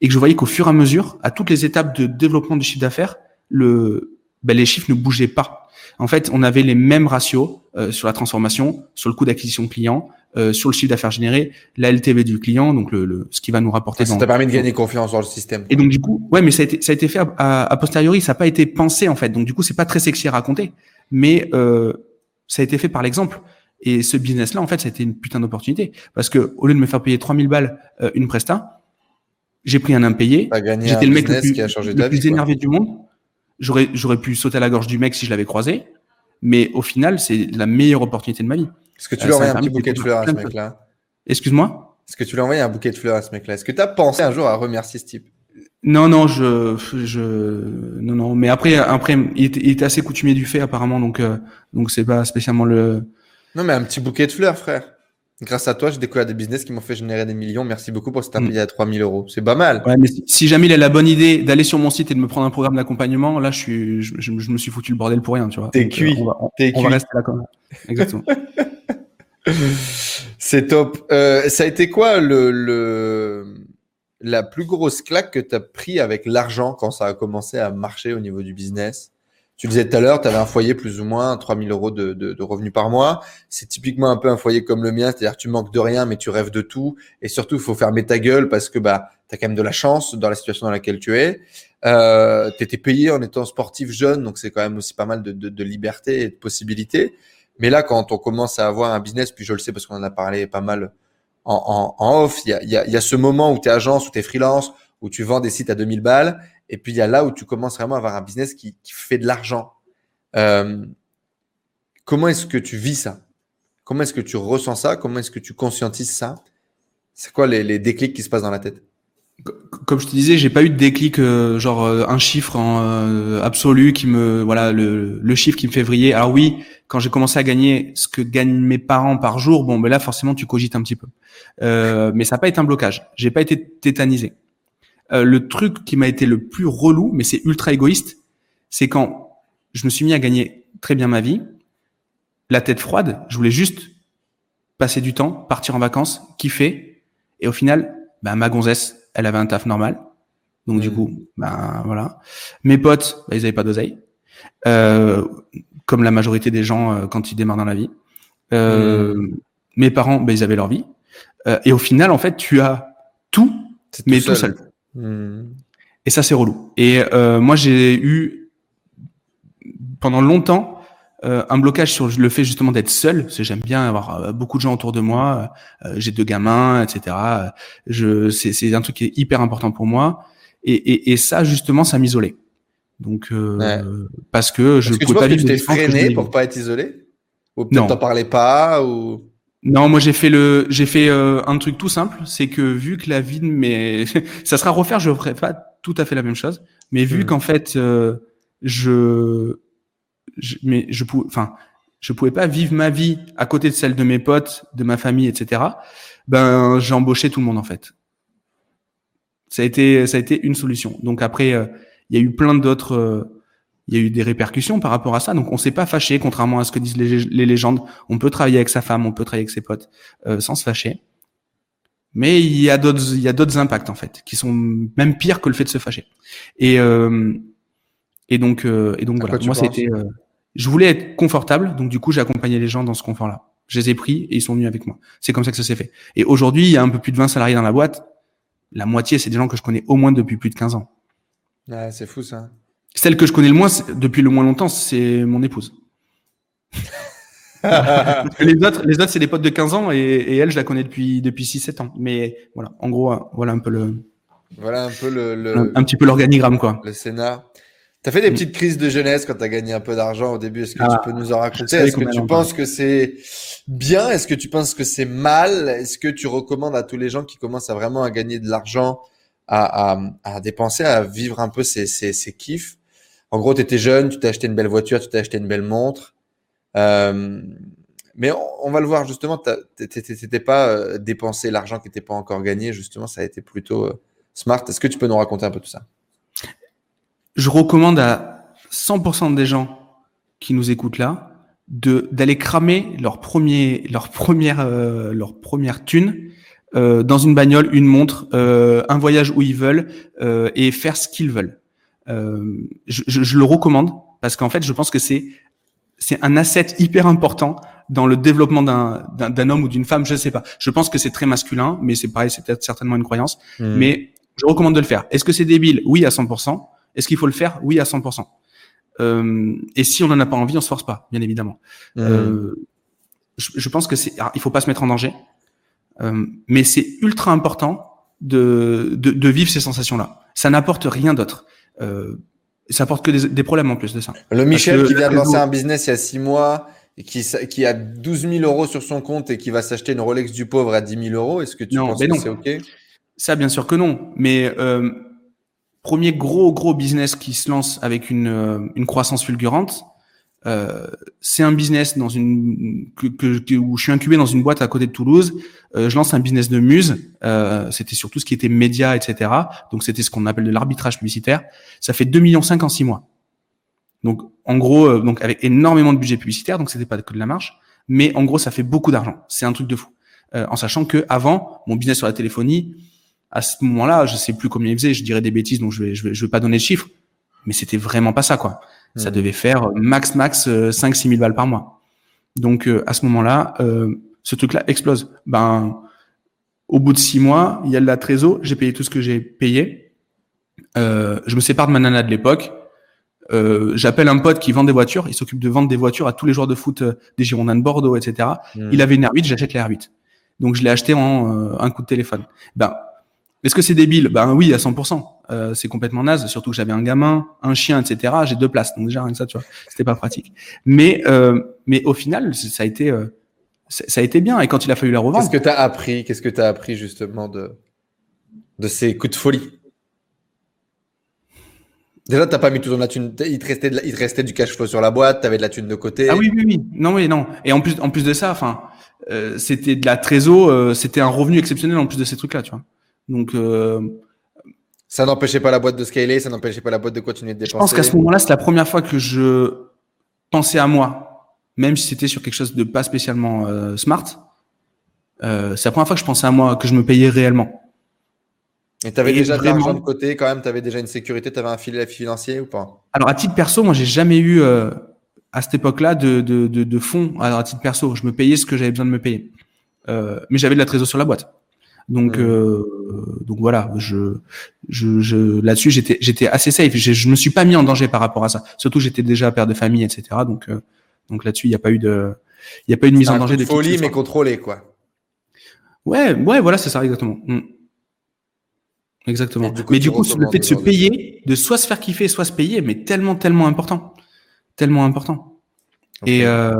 et que je voyais qu'au fur et à mesure, à toutes les étapes de développement du chiffre d'affaires, le, ben, les chiffres ne bougeaient pas. En fait, on avait les mêmes ratios euh, sur la transformation, sur le coût d'acquisition client, euh, sur le chiffre d'affaires généré, la LTV du client, donc le, le ce qui va nous rapporter. Ça t'a permis de gagner confiance dans le système. et donc du coup, ouais, mais ça a été ça a été fait à, à posteriori, ça n'a pas été pensé en fait. Donc du coup, c'est pas très sexy à raconter, mais euh, ça a été fait par l'exemple. Et ce business-là, en fait, ça a été une putain d'opportunité parce que au lieu de me faire payer 3000 balles euh, une presta, j'ai pris un impayé. J'étais le mec le plus, qui a changé le ta plus vie. quoi. énervé du monde. J'aurais j'aurais pu sauter à la gorge du mec si je l'avais croisé, mais au final, c'est la meilleure opportunité de ma vie. Est-ce que tu Euh, lui as envoyé un petit bouquet de fleurs à ce mec-là? Excuse-moi? Est-ce que tu lui as envoyé un bouquet de fleurs à ce mec-là? Est-ce que tu as pensé un jour à remercier ce type? Non, non, je, je, non, non. Mais après, après, il était, il était assez coutumier du fait apparemment, donc, euh, donc c'est pas spécialement le. Non, mais un petit bouquet de fleurs, frère. Grâce à toi, j'ai découvert des business qui m'ont fait générer des millions. Merci beaucoup pour cet Mm. impayé à 3000 euros. C'est pas mal. Ouais, mais si, jamais il a la bonne idée d'aller sur mon site et de me prendre un programme d'accompagnement, là, je suis, je, je- je me suis foutu le bordel pour rien, tu vois. T'es Donc, euh, cuit. on va, on, T'es on va cuit. rester là quand même. Exactement. [LAUGHS] C'est top. Euh, ça a été quoi le, le la plus grosse claque que tu as pris avec l'argent quand ça a commencé à marcher au niveau du business? Tu le disais tout à l'heure, tu avais un foyer plus ou moins 3000 euros de, de, de revenus par mois. C'est typiquement un peu un foyer comme le mien, c'est-à-dire tu manques de rien, mais tu rêves de tout. Et surtout, il faut fermer ta gueule parce que bah, tu as quand même de la chance dans la situation dans laquelle tu es. Euh, tu étais payé en étant sportif jeune, donc c'est quand même aussi pas mal de, de, liberté et de possibilités. Mais là, quand on commence à avoir un business, puis je le sais parce qu'on en a parlé pas mal en, en, en off, il y a, y, a, y a ce moment où tu es agence, où tu es freelance, où tu vends des sites à 2000 balles, et puis il y a là où tu commences vraiment à avoir un business qui, fait de l'argent. Euh, comment est-ce que tu vis ça? Comment est-ce que tu ressens ça? Comment est-ce que tu conscientises ça? C'est quoi les, déclics qui se passent dans la tête? Comme je te disais, j'ai pas eu de déclic euh, genre euh, un chiffre absolu qui me voilà le, chiffre qui me fait vriller. Alors oui, quand j'ai commencé à gagner ce que gagnent mes parents par jour, bon ben là forcément tu cogites un petit peu. Mais ça n'a pas été un blocage. J'ai pas été tétanisé. Euh, le truc qui m'a été le plus relou, mais c'est ultra égoïste, c'est quand je me suis mis à gagner très bien ma vie, la tête froide. Je voulais juste passer du temps, partir en vacances, kiffer. Et au final, bah, ma gonzesse, elle avait un taf normal. Donc du mm. coup, ben voilà. Mes potes, bah, ils avaient pas d'oseille, euh, comme la majorité des gens euh, quand ils démarrent dans la vie. Euh, mm. Mes parents, bah, ils avaient leur vie. Euh, et au final, en fait, tu as tout, mais tout seul. Mm. Et ça, c'est relou. Et euh, moi, j'ai eu pendant longtemps euh, un blocage sur le fait justement d'être seul, parce que j'aime bien avoir euh, beaucoup de gens autour de moi. Euh, j'ai deux gamins, etc. Je, c'est, c'est un truc qui est hyper important pour moi. Et, et, et ça, justement, ça m'isolait. Donc, parce que je ne pouvais pas vivre. Tu t'es freiné pour pas être isolé? Ou peut-être t'en parlais pas ou non, moi j'ai fait le, j'ai fait un truc tout simple, c'est que vu que la vie, mais [LAUGHS] ça sera refaire, je ferai pas tout à fait la même chose, mais vu hmm. qu'en fait je je, mais je pouvais, enfin, je pouvais pas vivre ma vie à côté de celle de mes potes, de ma famille, etc. Ben, j'ai embauché tout le monde en fait. Ça a été, ça a été une solution. Donc après, euh, il y a eu plein d'autres, euh, il y a eu des répercussions par rapport à ça. Donc on s'est pas fâché, contrairement à ce que disent les, les, légendes. On peut travailler avec sa femme, on peut travailler avec ses potes euh, sans se fâcher. Mais il y a d'autres, il y a d'autres impacts en fait, qui sont même pires que le fait de se fâcher. Et et donc, et donc voilà. Moi, c'était je voulais être confortable, donc du coup, j'ai accompagné les gens dans ce confort-là. Je les ai pris et ils sont venus avec moi. C'est comme ça que ça s'est fait. Et aujourd'hui, il y a un peu plus de 20 salariés dans la boîte. La moitié, c'est des gens que je connais au moins depuis plus de 15 ans. Ouais, c'est fou ça. Celle que je connais le moins depuis le moins longtemps, c'est mon épouse. [LAUGHS] les autres, les autres, c'est des potes de 15 ans et, et, elle, je la connais depuis depuis 6-7 ans. Mais voilà, en gros, voilà un peu le. Voilà un peu le. le un, un, petit peu l'organigramme quoi. Le Sénat. Tu as fait des petites crises de jeunesse quand tu as gagné un peu d'argent au début. Est-ce que tu ah, peux nous en raconter? Est-ce que tu penses que c'est bien? Est-ce que tu penses que c'est mal? Est-ce que tu recommandes à tous les gens qui commencent à vraiment à gagner de l'argent, à, à, à, dépenser, à vivre un peu ces, ces, ces kiffs En gros, tu étais jeune, tu t'es acheté une belle voiture, tu t'es acheté une belle montre. Euh, mais on, va le voir justement, tu pas euh, dépensé l'argent qui n'était pas encore gagné. Justement, ça a été plutôt euh, smart. Est-ce que tu peux nous raconter un peu tout ça? Je recommande à 100% des gens qui nous écoutent là d'aller cramer leur premier leur première euh, leur première thune euh, dans une bagnole, une montre, euh, un voyage où ils veulent euh, et faire ce qu'ils veulent. Euh, je, je, je, le recommande parce qu'en fait, je pense que c'est c'est un asset hyper important dans le développement d'un d'un homme ou d'une femme. Je sais pas. Je pense que c'est très masculin, mais c'est pareil, c'est peut-être certainement une croyance. Hmm. Mais je recommande de le faire. Est-ce que c'est débile? Oui, à 100%. Est-ce qu'il faut le faire? Oui, à 100%. Euh, et si on n'en a pas envie, on se force pas, bien évidemment. Mmh. Euh, je, je, pense que c'est, il faut pas se mettre en danger, mais c'est ultra important de, de, de, vivre ces sensations-là. Ça n'apporte rien d'autre. Euh, ça apporte que des, des, problèmes en plus de ça. Le Michel qui vient de lancer un business il y a six mois et qui, qui a 12 000 euros sur son compte et qui va s'acheter une Rolex du pauvre à 10 000 euros, est-ce que tu penses que c'est OK? Ça, bien sûr que non. Mais euh, premier gros gros business qui se lance avec une, euh, une croissance fulgurante, euh, c'est un business dans une que, que, où je suis incubé dans une boîte à côté de Toulouse. Euh, je lance un business de muse. Euh, c'était surtout ce qui était média, etc. Donc c'était ce qu'on appelle de l'arbitrage publicitaire. Ça fait 2 millions 5 en 6 mois. Donc en gros, euh, donc avec énormément de budget publicitaire, donc c'était pas que de la marge, mais en gros ça fait beaucoup d'argent. C'est un truc de fou. Euh, en sachant que avant mon business sur la téléphonie, à ce moment-là, je sais plus combien il faisait, je dirais des bêtises, donc je vais, je vais, je vais pas donner de chiffres, mais c'était vraiment pas ça, quoi. Ça hmm. devait faire max, max 5 6 000 balles par mois. Donc, euh, à ce moment-là, euh, ce truc-là explose. Ben, au bout de six mois, il y a de la trésor, j'ai payé tout ce que j'ai payé. Euh, je me sépare de ma nana de l'époque. Euh, j'appelle un pote qui vend des voitures. Il s'occupe de vendre des voitures à tous les joueurs de foot euh, des Girondins de Bordeaux, etc. Hmm. Il avait une R8, j'achète la R8. Donc je l'ai acheté en un coup de téléphone. Ben est-ce que c'est débile? Ben oui, à 100%. Euh, c'est complètement naze, surtout que j'avais un gamin, un chien, etc. J'ai deux places, donc déjà rien que ça, tu vois, c'était pas pratique. Mais euh, mais au final, ça a été euh, ça a été bien. Et quand il a fallu la revendre, qu'est-ce que tu as appris Qu'est-ce que tu as appris justement de de ces coups de folie? Déjà, t'as pas mis tout dans la thune. Il te restait, il te restait du cash flow sur la boîte. T'avais de la thune de côté. Ah oui, oui, oui. Non, oui, non. Et en plus, en plus de ça, enfin, euh, c'était de la trésor. Euh, c'était un revenu exceptionnel en plus de ces trucs-là, tu vois. Donc, euh, ça n'empêchait pas la boîte de scaler, ça n'empêchait pas la boîte de continuer de dépenser. Je pense qu'à ce moment-là, c'est la première fois que je penser à moi, même si c'était sur quelque chose de pas spécialement euh, smart. Euh, c'est la première fois que je pensais à moi, que je me payais réellement. Et tu avais déjà de l'argent de côté quand même, tu avais déjà une sécurité, tu avais un filet financier ou pas? Alors à titre perso, moi j'ai jamais eu euh, à cette époque-là de, de, de, de fonds alors, à titre perso. Je me payais ce que j'avais besoin de me payer. Euh, mais j'avais de la trésorerie sur la boîte. Donc, mmh. euh, donc voilà, je, je, je là-dessus j'étais, j'étais assez safe. Je, je me suis pas mis en danger par rapport à ça. Surtout j'étais déjà père de famille, etc. Donc, donc là-dessus il n'y a pas eu de, il y a pas eu de mise en danger. De folie mais contrôlée quoi. Ouais, ouais, voilà, c'est ça exactement. Mmh. Exactement. mais du coup, le fait de se payer, de soit se faire kiffer, soit se payer, mais tellement, tellement important, tellement important. Et, euh,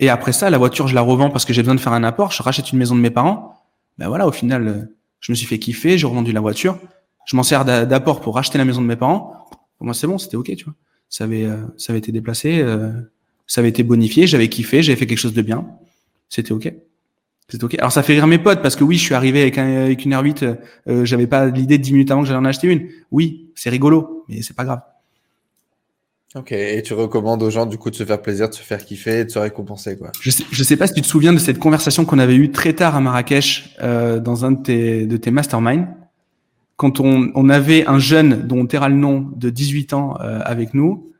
et après ça, la voiture, je la revends parce que j'ai besoin de faire un apport. Je rachète une maison de mes parents. Ben voilà, au final, euh, je me suis fait kiffer, j'ai revendu la voiture. Je m'en sers d'apport pour racheter la maison de mes parents. Pour moi, c'est bon, c'était ok, tu vois. Ça avait, euh, ça avait été déplacé, euh, ça avait été bonifié, j'avais kiffé, j'avais fait quelque chose de bien. C'était ok. C'était ok. Alors ça fait rire mes potes parce que oui, je suis arrivé avec, un, avec une R8, euh, j'avais pas l'idée de 10 minutes avant que j'allais en acheter une. Oui, c'est rigolo, mais c'est pas grave. Ok, et tu recommandes aux gens du coup de se faire plaisir, de se faire kiffer, de se récompenser quoi. Je sais, je sais pas si tu te souviens de cette conversation qu'on avait eue très tard à Marrakech euh, dans un de tes, de tes masterminds, quand on, on avait un jeune dont on taira le nom de 18 ans euh, avec nous,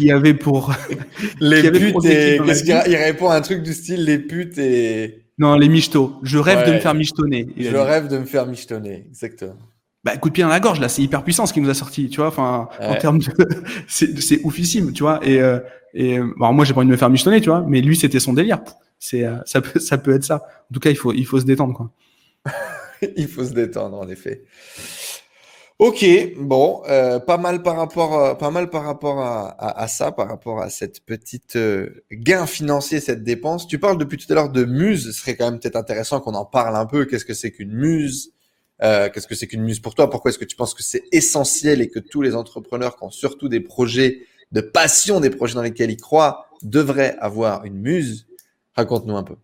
qui avait pour [LAUGHS] les putes et qu'est-ce qu'il il répond à un truc du style les putes et non les michtos. Je rêve de me faire michetonner. Je rêve de me faire michetonner, exactement bah, coup de pied dans la gorge là, c'est hyper puissant ce qui nous a sorti, tu vois. Enfin, en termes de, [LAUGHS] c'est oufissime, tu vois. Et euh, et bon, moi j'ai pas envie de me faire michetonner, tu vois. Mais lui c'était son délire. C'est euh, ça peut ça peut être ça. En tout cas, il faut il faut se détendre quoi. [LAUGHS] il faut se détendre en effet. Ok, bon, euh, pas mal par rapport, pas mal par rapport à, à, à, ça, par rapport à cette petite gain financier, cette dépense. Tu parles depuis tout à l'heure de muse. Ce serait quand même peut-être intéressant qu'on en parle un peu. Qu'est-ce que c'est qu'une muse? Euh, Qu'est-ce que c'est qu'une muse pour toi? Pourquoi est-ce que tu penses que c'est essentiel et que tous les entrepreneurs qui ont surtout des projets de passion, des projets dans lesquels ils croient, devraient avoir une muse? Raconte-nous un peu.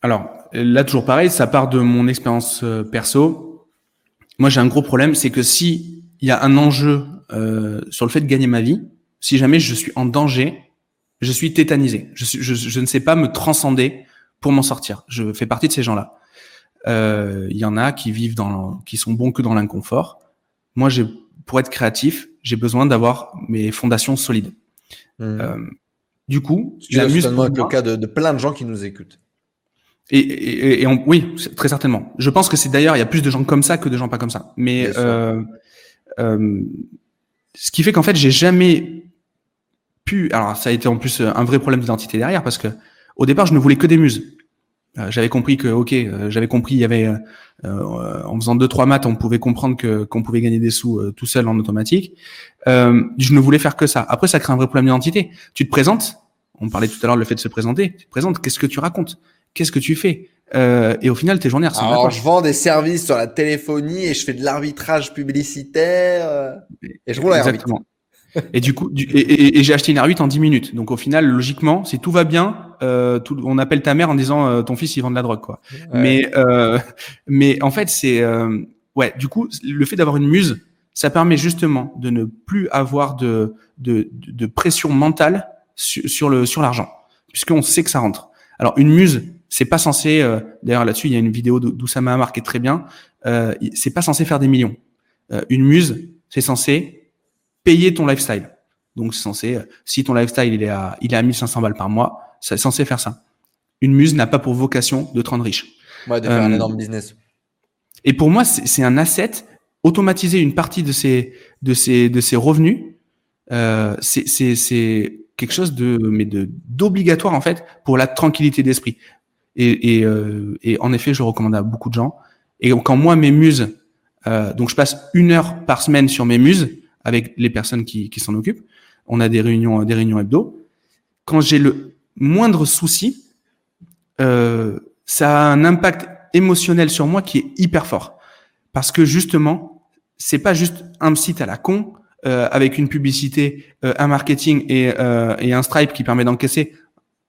Alors là, toujours pareil, ça part de mon expérience euh, perso. Moi, j'ai un gros problème, c'est que si il y a un enjeu euh, sur le fait de gagner ma vie, si jamais je suis en danger, je suis tétanisé. Je, je, je ne sais pas me transcender pour m'en sortir. Je fais partie de ces gens-là. Euh, il y en a qui vivent dans, qui sont bons que dans l'inconfort. Moi, j'ai, pour être créatif, j'ai besoin d'avoir mes fondations solides. Mmh. Euh, du coup, la musique, le cas de, de, plein de gens qui nous écoutent. Et, et, et on, oui, très certainement. Je pense que c'est d'ailleurs, il y a plus de gens comme ça que de gens pas comme ça. Mais euh, euh, ce qui fait qu'en fait, j'ai jamais pu. Alors, ça a été en plus un vrai problème d'identité derrière parce que au départ, je ne voulais que des muses. Euh, j'avais compris que, ok, euh, j'avais compris, il y avait, euh, en faisant deux trois maths, on pouvait comprendre que qu'on pouvait gagner des sous tout seul en automatique. je ne voulais faire que ça. Après, ça crée un vrai problème d'identité. Tu te présentes. On parlait tout à l'heure le fait de se présenter. Tu te présentes. Qu'est-ce que tu racontes? Qu'est-ce que tu fais Et au final, tes journées ressemblent Alors, je vends des services sur la téléphonie et je fais de l'arbitrage publicitaire et je roule Exactement [LAUGHS] et du coup, et, j'ai acheté une R8 en 10 minutes. Donc au final, logiquement, si tout va bien, euh, tout, on appelle ta mère en disant euh, ton fils il vend de la drogue quoi. Mais euh, mais en fait c'est euh, ouais. Du coup, le fait d'avoir une muse, ça permet justement de ne plus avoir de de, de pression mentale sur, sur le sur l'argent, puisqu'on sait que ça rentre. Alors une muse, c'est pas censé. Euh, d'ailleurs là-dessus, il y a une vidéo d'Oussama Amar qui est très bien. c'est pas censé faire des millions. une muse, c'est censé payer ton lifestyle. Donc c'est censé, euh, si ton lifestyle il est à, il est à 1500 balles par mois, c'est censé faire ça. Une muse n'a pas pour vocation de te rendre riche. Ouais, de faire un euh, énorme business. Et pour moi, c'est un asset. Automatiser une partie de ces de ces de ces revenus, euh, c'est quelque chose de mais de d'obligatoire en fait pour la tranquillité d'esprit. Et, et, euh, et, en effet, je recommande à beaucoup de gens. Et quand moi mes muses, euh, donc je passe une heure par semaine sur mes muses, avec les personnes qui, qui s'en occupent. On a des réunions, des réunions hebdo. Quand j'ai le moindre souci, euh, ça a un impact émotionnel sur moi qui est hyper fort. Parce que justement, c'est pas juste un site à la con euh, avec une publicité, euh, un marketing et, euh, et un Stripe qui permet d'encaisser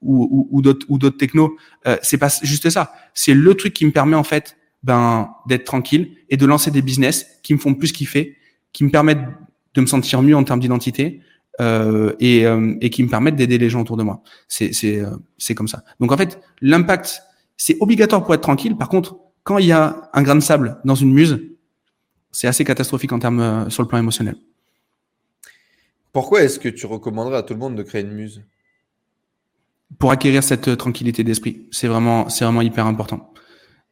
ou, ou, ou d'autres technos. Euh, c'est pas juste ça. C'est le truc qui me permet en fait ben d'être tranquille et de lancer des business qui me font plus kiffer, qui me permettent de me sentir mieux en termes d'identité euh, et, euh, et qui me permettent d'aider les gens autour de moi. C'est c'est euh, comme ça. Donc en fait, l'impact c'est obligatoire pour être tranquille. Par contre, quand il y a un grain de sable dans une muse, c'est assez catastrophique en termes euh, sur le plan émotionnel. Pourquoi est-ce que tu recommanderais à tout le monde de créer une muse? Pour acquérir cette tranquillité d'esprit, c'est vraiment c'est vraiment hyper important.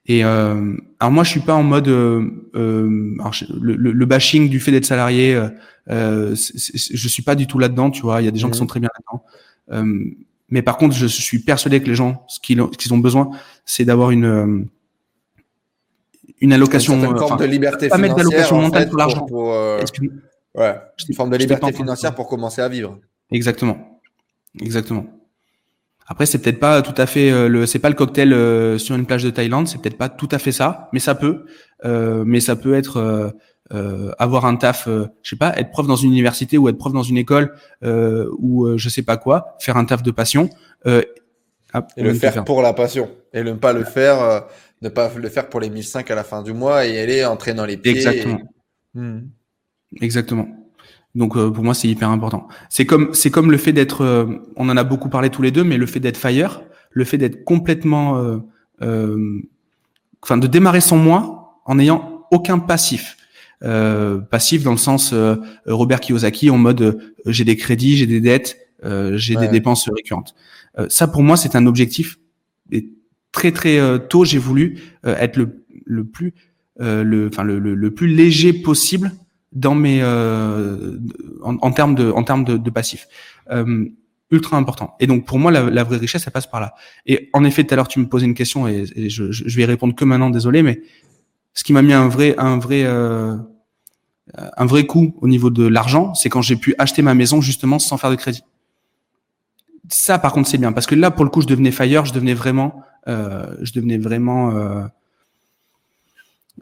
Et euh, alors moi, je suis pas en mode euh, euh, alors le, le, le, bashing du fait d'être salarié. Euh, euh je suis pas du tout là-dedans, tu vois. Il y a des gens qui mmh. sont très bien là-dedans. Euh, mais par contre, je suis persuadé que les gens, ce qu'ils ont, ont, besoin, c'est d'avoir une euh, une allocation, une forme de liberté pas mettre d'allocation mentale pour l'argent. Ouais, une forme de liberté financière pour commencer à vivre. Exactement, exactement. Après, c'est peut-être pas tout à fait euh, le, c'est pas le cocktail euh, sur une plage de Thaïlande, c'est peut-être pas tout à fait ça, mais ça peut, euh, mais ça peut être euh, euh avoir un taf, je sais pas, être prof dans une université ou être prof dans une école ou je sais pas quoi, faire un taf de passion. Ah, et le faire, pour la passion et ne pas le faire, ne pas le faire pour les 1005 à la fin du mois et aller entrer dans les pieds. Exactement. Hmm. Exactement. Donc euh, pour moi c'est hyper important. C'est comme c'est comme le fait d'être, euh, on en a beaucoup parlé tous les deux, mais le fait d'être fire, le fait d'être complètement, euh, euh enfin de démarrer son mois en n'ayant aucun passif. passif dans le sens Robert Kiyosaki en mode j'ai des crédits, j'ai des dettes, j'ai des dépenses récurrentes. ça pour moi c'est un objectif. Et très très tôt j'ai voulu être le, le plus le, enfin le, le, plus léger possible dans mes euh, en, en, termes de en termes de, de passif. Euh, ultra important. Et donc pour moi la, la, vraie richesse elle passe par là. Et en effet tout à l'heure tu me posais une question et, et je, je, vais y répondre que maintenant désolé mais ce qui m'a mis un vrai un vrai euh, un vrai coup au niveau de l'argent c'est quand j'ai pu acheter ma maison justement sans faire de crédit. Ça par contre c'est bien. Parce que là pour le coup je devenais fire je devenais vraiment euh, je devenais vraiment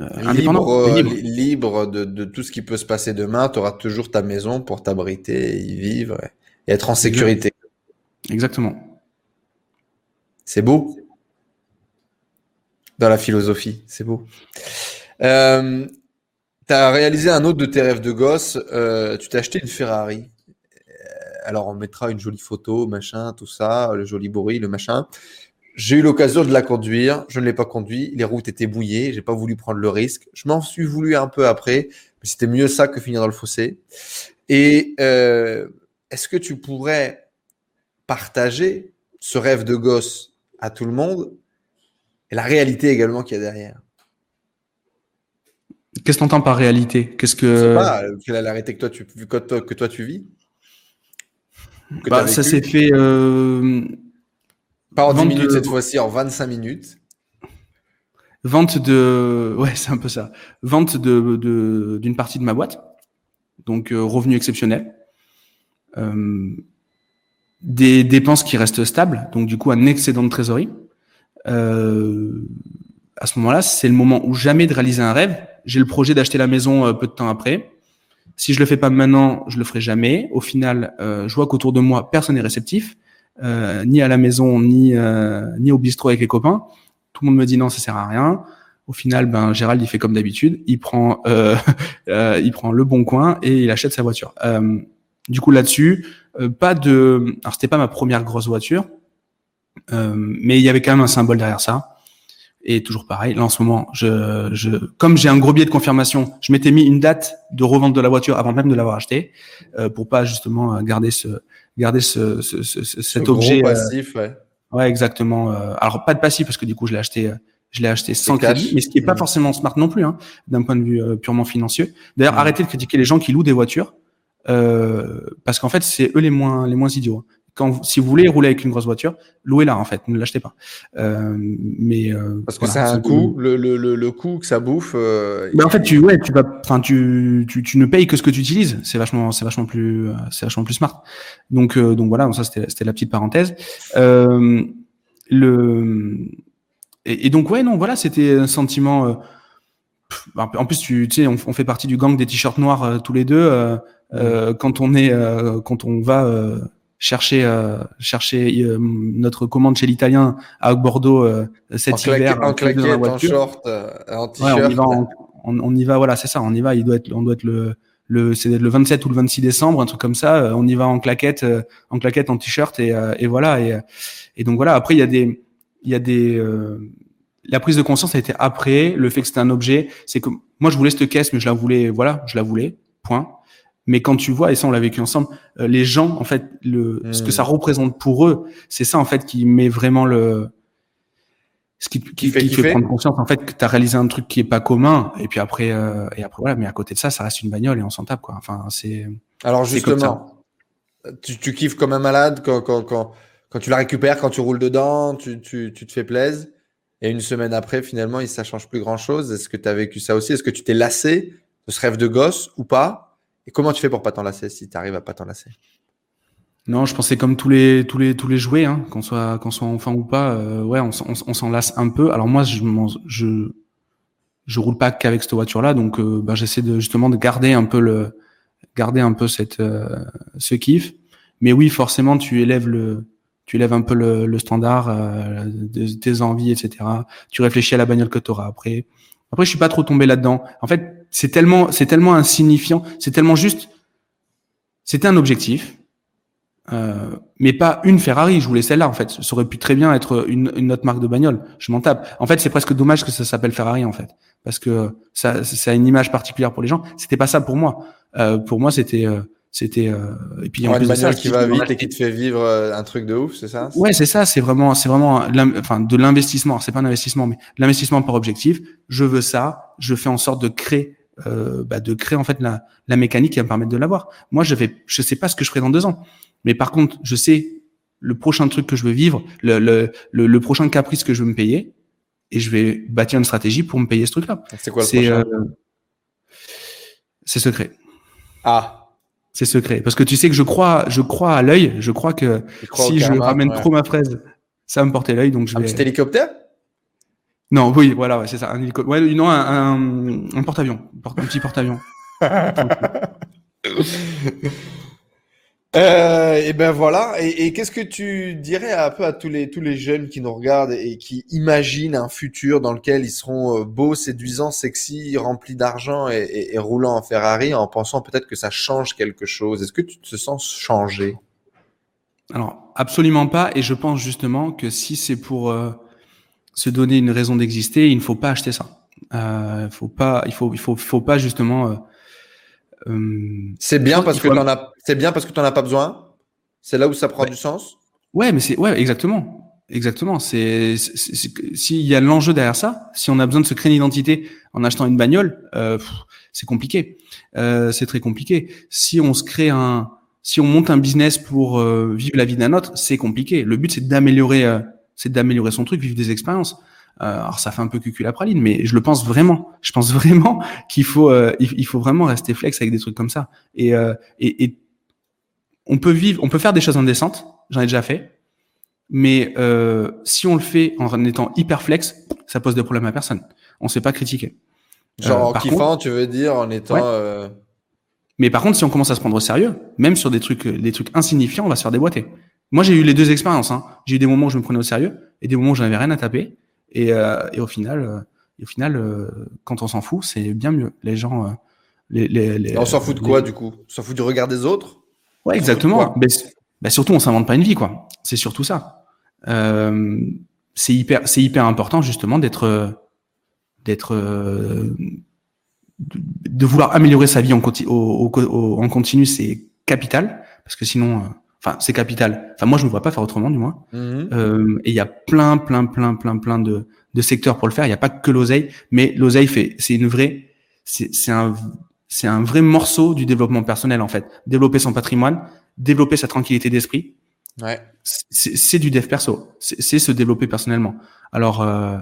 euh, euh, libre, libre. libre de, de, tout ce qui peut se passer demain, tu auras toujours ta maison pour t'abriter, y vivre et être en sécurité. Exactement. C'est beau. Dans la philosophie, c'est beau. Euh, tu as réalisé un autre de tes rêves de gosse, euh, tu t'es acheté une Ferrari. Euh, alors on mettra une jolie photo, machin, tout ça, le joli bruit, le machin. J'ai eu l'occasion de la conduire, je ne l'ai pas conduit, les routes étaient bouillées, j'ai pas voulu prendre le risque. Je m'en suis voulu un peu après, mais c'était mieux ça que finir dans le fossé. Et euh, est-ce que tu pourrais partager ce rêve de gosse à tout le monde et la réalité également qu'il y a derrière? Qu'est-ce que tu entends par réalité? Qu'est-ce que pas, quelle est la réalité que toi tu que toi, que toi tu vis? Bah, ça s'est fait euh pas en 10 minutes cette fois-ci, en 25 minutes. Vente de, ouais, c'est un peu ça. Vente de d'une partie de ma boîte, donc euh, revenu exceptionnel. Euh, des dépenses qui restent stables, donc du coup un excédent de trésorerie. Euh, à ce moment-là, c'est le moment où jamais de réaliser un rêve. J'ai le projet d'acheter la maison euh, peu de temps après. Si je le fais pas maintenant, je le ferai jamais. Au final, euh, je vois qu'autour de moi, personne n'est réceptif. Euh, ni à la maison, ni, euh, ni au bistrot avec les copains. Tout le monde me dit non, ça sert à rien. Au final, ben Gérald, il fait comme d'habitude. Il prend, euh, [LAUGHS] il prend le bon coin et il achète sa voiture. Du coup, là-dessus, pas de. Alors, c'était pas ma première grosse voiture, mais il y avait quand même un symbole derrière ça. Et toujours pareil, là en ce moment, je, comme j'ai un gros billet de confirmation, je m'étais mis une date de revente de la voiture avant même de l'avoir acheté, euh, pour pas justement garder ce, garder ce, ce, ce cet objet. Gros euh, passif, ouais. Ouais, exactement. Euh, alors pas de passif parce que du coup je l'ai acheté, euh, je l'ai acheté sans crédit, mais ce qui est pas mmh. forcément smart non plus, hein, d'un point de vue purement financier. D'ailleurs, mmh. arrêtez de critiquer les gens qui louent des voitures, euh, parce qu'en fait c'est eux les moins les moins idiots. Quand si vous voulez rouler avec une grosse voiture, louez-la en fait, ne l'achetez pas. Euh, mais euh, parce que voilà, c'est un coût, le, le, le, le, coût que ça bouffe. Euh, mais en fait, tu ouais, tu vas, enfin tu, tu, tu ne payes que ce que tu utilises. C'est vachement c'est vachement plus c'est vachement plus smart. Donc euh, donc voilà, ça c'était c'était la petite parenthèse. Euh, le et, et, donc ouais non voilà c'était un sentiment. Euh, en plus tu, tu sais on, on, fait partie du gang des t-shirts noirs euh, tous les deux. Euh, quand on est quand on va chercher euh, chercher euh, notre commande chez l'italien à Bordeaux euh, cet hiver en claquette, en short, en t-shirt. Ouais, on, y va, on, on, y va, voilà, c'est ça, on y va. Il doit être, on doit être le le c'est le 27 ou le 26 décembre, un truc comme ça. on y va en claquette, en claquette, en t-shirt et, et voilà. Et, et donc voilà. Après, il y a des il y a des la prise de conscience a été après le fait que c'était un objet. C'est que moi je voulais cette caisse, mais je la voulais, voilà, je la voulais. Point. Mais quand tu vois, et ça on l'a vécu ensemble, euh, les gens, en fait, le, ce que ça hmm. représente pour eux, c'est ça en fait qui met vraiment le, ce qui, qui, fait, fait prendre conscience en fait que tu as réalisé un truc qui est pas commun. Et puis après, euh, et après voilà, mais à côté de ça, ça reste une bagnole et on s'en tape quoi. Enfin, c'est. Alors justement, tu, tu kiffes comme un malade quand, quand, quand, quand tu la récupères, quand tu roules dedans, tu, tu, tu te fais plaisir. Et une semaine après, finalement, ça change plus grand chose. Est-ce que tu as vécu ça aussi? Est-ce que tu t'es lassé de ce rêve de gosse ou pas? Et comment tu fais pour pas t'en lasser si tu arrives à pas t'en lasser non, je pensais comme tous les tous les tous les jouets, hein, qu'on soit qu'on soit enfant ou pas, euh, ouais, on, on, s'en lasse un peu. Alors moi, je je je roule pas qu'avec cette voiture-là, donc euh, bah, j'essaie de justement de garder un peu le garder un peu cette euh, ce kiff. Mais oui, forcément, tu élèves le tu lèves un peu le, le standard euh, de tes envies, etc. Tu réfléchis à la bagnole que tu auras après. Après, je suis pas trop tombé là-dedans. En fait, c'est tellement, c'est tellement insignifiant, c'est tellement juste. C'était un objectif, euh, mais pas une Ferrari. Je voulais celle-là, en fait. Ça aurait pu très bien être une, une autre marque de bagnole. Je m'en tape. En fait, c'est presque dommage que ça s'appelle Ferrari, en fait, parce que ça, ça a une image particulière pour les gens. C'était pas ça pour moi. Euh, pour moi, c'était euh, c'était euh, et puis en plus de ça, qui va vite et qui te fait vivre euh, un truc de ouf, c'est ça? Ouais, c'est ça. C'est vraiment, c'est vraiment, enfin, de l'investissement. C'est pas un investissement, mais l'investissement par objectif. Je veux ça. Je fais en sorte de créer, euh, bah, de créer en fait la, la mécanique qui va me permettre de l'avoir. Moi, je vais, je sais pas ce que je ferai dans deux ans, mais par contre, je sais le prochain truc que je veux vivre, le, le, le, prochain caprice que je veux me payer, et je vais bâtir une stratégie pour me payer ce truc-là. C'est quoi le prochain euh, C'est secret. Ah, c'est secret. Parce que tu sais que je crois, je crois à l'œil. Je crois que si je ramène trop ma fraise, ça va me porter l'œil. Donc je un petit hélicoptère? Non, oui, voilà, ouais, c'est ça. Un hélicoptère. Ouais, non, un, un, porte-avions. Un petit porte-avions. [LAUGHS] Euh, et ben voilà. Et, qu'est-ce que tu dirais un peu à tous les tous les jeunes qui nous regardent et qui imaginent un futur dans lequel ils seront euh, beaux, séduisants, sexy, remplis d'argent et, et, roulant en Ferrari, en pensant peut-être que ça change quelque chose? Est-ce que tu te sens changé? Alors absolument pas. Et je pense justement que si c'est pour euh, se donner une raison d'exister, il ne faut pas acheter ça. Euh, faut pas, il faut il faut faut pas justement euh, euh, c'est bien parce que t'en as, c'est bien parce que tu n'en as pas besoin. C'est là où ça prend du sens. Ouais, mais c'est ouais, exactement, exactement. C'est s'il y a l'enjeu derrière ça, si on a besoin de se créer une identité en achetant une bagnole, euh, c'est compliqué. Euh, c'est très compliqué. Si on se crée un, si on monte un business pour euh, vivre la vie d'un autre, c'est compliqué. Le but c'est d'améliorer, euh, c'est d'améliorer son truc, vivre des expériences. Euh, alors ça fait un peu cucul la praline, mais je le pense vraiment. Je pense vraiment [LAUGHS] qu'il faut, euh, il, faut vraiment rester flex avec des trucs comme ça. Et, euh, et, et, on peut vivre, on peut faire des choses indécentes. J'en ai déjà fait. Mais euh, si on le fait en étant hyper flex, ça pose des problèmes à personne. On ne sait pas critiquer. Genre en kiffant, tu veux dire, en étant. Mais par contre, si on commence à se prendre au sérieux, même sur des trucs, des trucs insignifiants, on va se faire déboîter. Moi, j'ai eu les deux expériences. Hein. J'ai eu des moments où je me prenais au sérieux et des moments où j'avais rien à taper. Et, euh, et au final, euh, au final euh, quand on s'en fout, c'est bien mieux. Les gens. Les, les, les, on s'en fout de quoi, du coup? On s'en fout du regard des autres? Ouais, exactement. Mais, bah, surtout, on s'invente pas une vie, quoi. C'est surtout ça. Euh, c'est hyper, c'est hyper important justement d'être, d'être, de, vouloir améliorer sa vie en, continu, au, au, en continu, c'est capital parce que sinon, Enfin, c'est capital. Enfin, moi, je ne vois pas faire autrement, du moins. Mhm. Euh, et il y a plein, plein, plein, plein, plein de, de secteurs pour le faire. Il n'y a pas que l'oseille, mais l'oseille fait, c'est une vraie, c'est un, c'est un vrai morceau du développement personnel en fait. Développer son patrimoine, développer sa tranquillité d'esprit. Ouais. C'est du dev perso. C'est se développer personnellement. Alors, euh,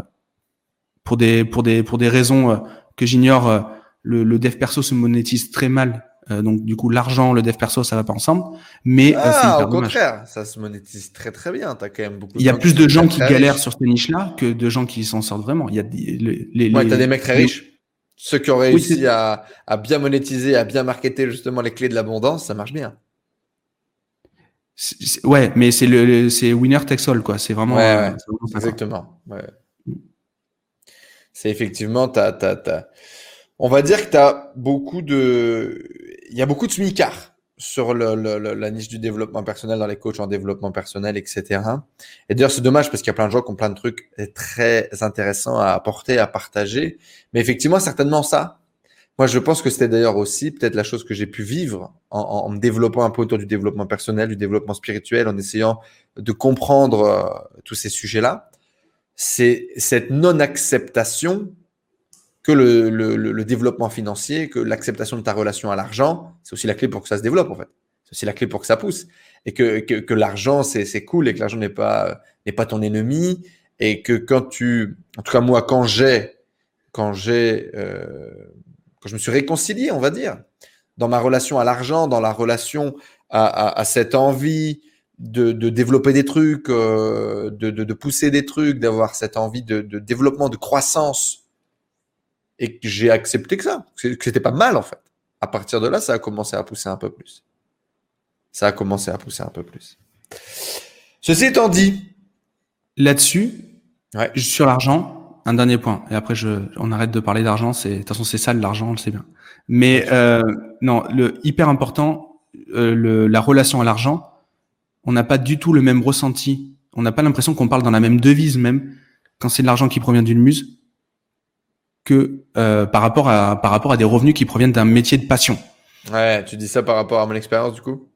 pour des, pour des, pour des raisons euh, que j'ignore, euh, le, le dev perso se monétise très mal euh, donc du coup, l'argent, le dev perso, ça va pas ensemble. Mais euh, ah, au contraire, ça se monétise très très bien. As quand même beaucoup. Il y a plus de gens qui galèrent sur ces niches-là que de gens qui s'en sortent vraiment. Il y a des, les, les, ouais, t'as des mecs très riches. Ceux qui ont réussi à, à, bien monétiser, à bien marketer justement les clés de l'abondance, ça marche bien. ouais, mais c'est le, c'est winner takes all quoi. C'est vraiment. Ouais, ouais. exactement. Ouais. Mm. C'est effectivement, t'as, t'as, t'as on va dire que tu as beaucoup de. Il y a beaucoup de smicards sur le, la niche du développement personnel dans les coachs en développement personnel, etc. Et d'ailleurs, c'est dommage parce qu'il y a plein de gens qui ont plein de trucs très intéressants à apporter, à partager. Mais effectivement, certainement ça. Moi, je pense que c'était d'ailleurs aussi peut-être la chose que j'ai pu vivre en, en, me développant un peu autour du développement personnel, du développement spirituel, en essayant de comprendre euh, tous ces sujets-là. C'est cette non-acceptation que le, le, le, développement financier, que l'acceptation de ta relation à l'argent, c'est aussi la clé pour que ça se développe en fait. C'est aussi la clé pour que ça pousse. Et que, que, que l'argent, c'est cool et que l'argent n'est pas, n'est pas ton ennemi. Et que quand tu, en tout cas moi, quand j'ai, quand j'ai, euh, quand je me suis réconcilié, on va dire, dans ma relation à l'argent, dans la relation à, à, à cette envie de, de, développer des trucs, euh, de, de, de, pousser des trucs, d'avoir cette envie de développement, de croissance et que j'ai accepté que ça, que c'était pas mal en fait. À partir de là, ça a commencé à pousser un peu plus. Ça a commencé à pousser un peu plus. Ceci étant dit, là-dessus, ouais. sur l'argent, un dernier point. Et après, je, on arrête de parler d'argent. C'est, de toute façon, c'est ça l'argent, on le sait bien. Mais euh, non, le hyper important, euh, le, la relation à l'argent, on n'a pas du tout le même ressenti. On n'a pas l'impression qu'on parle dans la même devise même quand c'est de l'argent qui provient d'une muse que euh, par rapport à par rapport à des revenus qui proviennent d'un métier de passion. Ouais, tu dis ça par rapport à mon expérience du coup?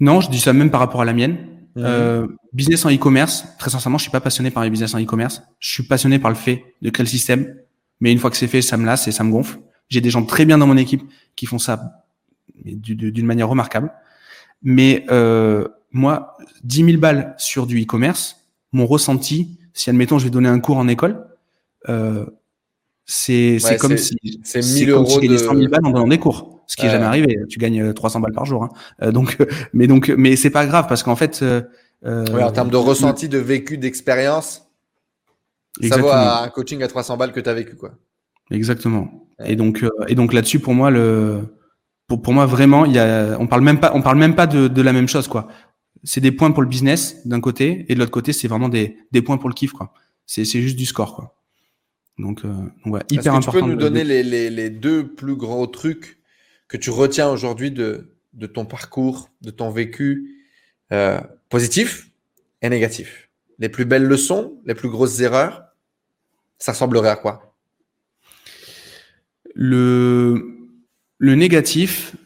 Non, je dis ça même par rapport à la mienne. Mmh. Euh, business en e-commerce, très sincèrement, je suis pas passionné par les business en e-commerce. Je suis passionné par le fait de créer le système, mais une fois que c'est fait, ça me lasse et ça me gonfle. J'ai des gens très bien dans mon équipe qui font ça d'une manière remarquable. Mais euh, moi, 10 000 balles sur du e-commerce, mon ressenti, si admettons je vais donner un cours en école, euh, c'est ouais, comme si c'est 1000 euros si tu gagnais 100 000 balles en donnant des cours, ce qui est jamais arrivé. Tu gagnes 300 balles par jour. Hein. Euh, donc, mais donc, mais c'est pas grave parce qu'en fait, euh, ouais, en termes de ressenti, de vécu, d'expérience, ça vaut un coaching à 300 balles que tu as vécu, quoi. Exactement. Et donc, euh, et donc là-dessus, pour moi, le, pour, pour moi vraiment, il y a, on parle même pas, on parle même pas de, de la même chose, quoi. C'est des points pour le business d'un côté, et de l'autre côté, c'est vraiment des, des points pour le kiff, quoi. C'est, c'est juste du score, quoi. Donc, euh, ouais, hyper que important. Tu peux nous donner les, les, les, deux plus gros trucs que tu retiens aujourd'hui de, de ton parcours, de ton vécu euh, positif et négatif? Les plus belles leçons, les plus grosses erreurs, ça ressemblerait à quoi? Le, le négatif,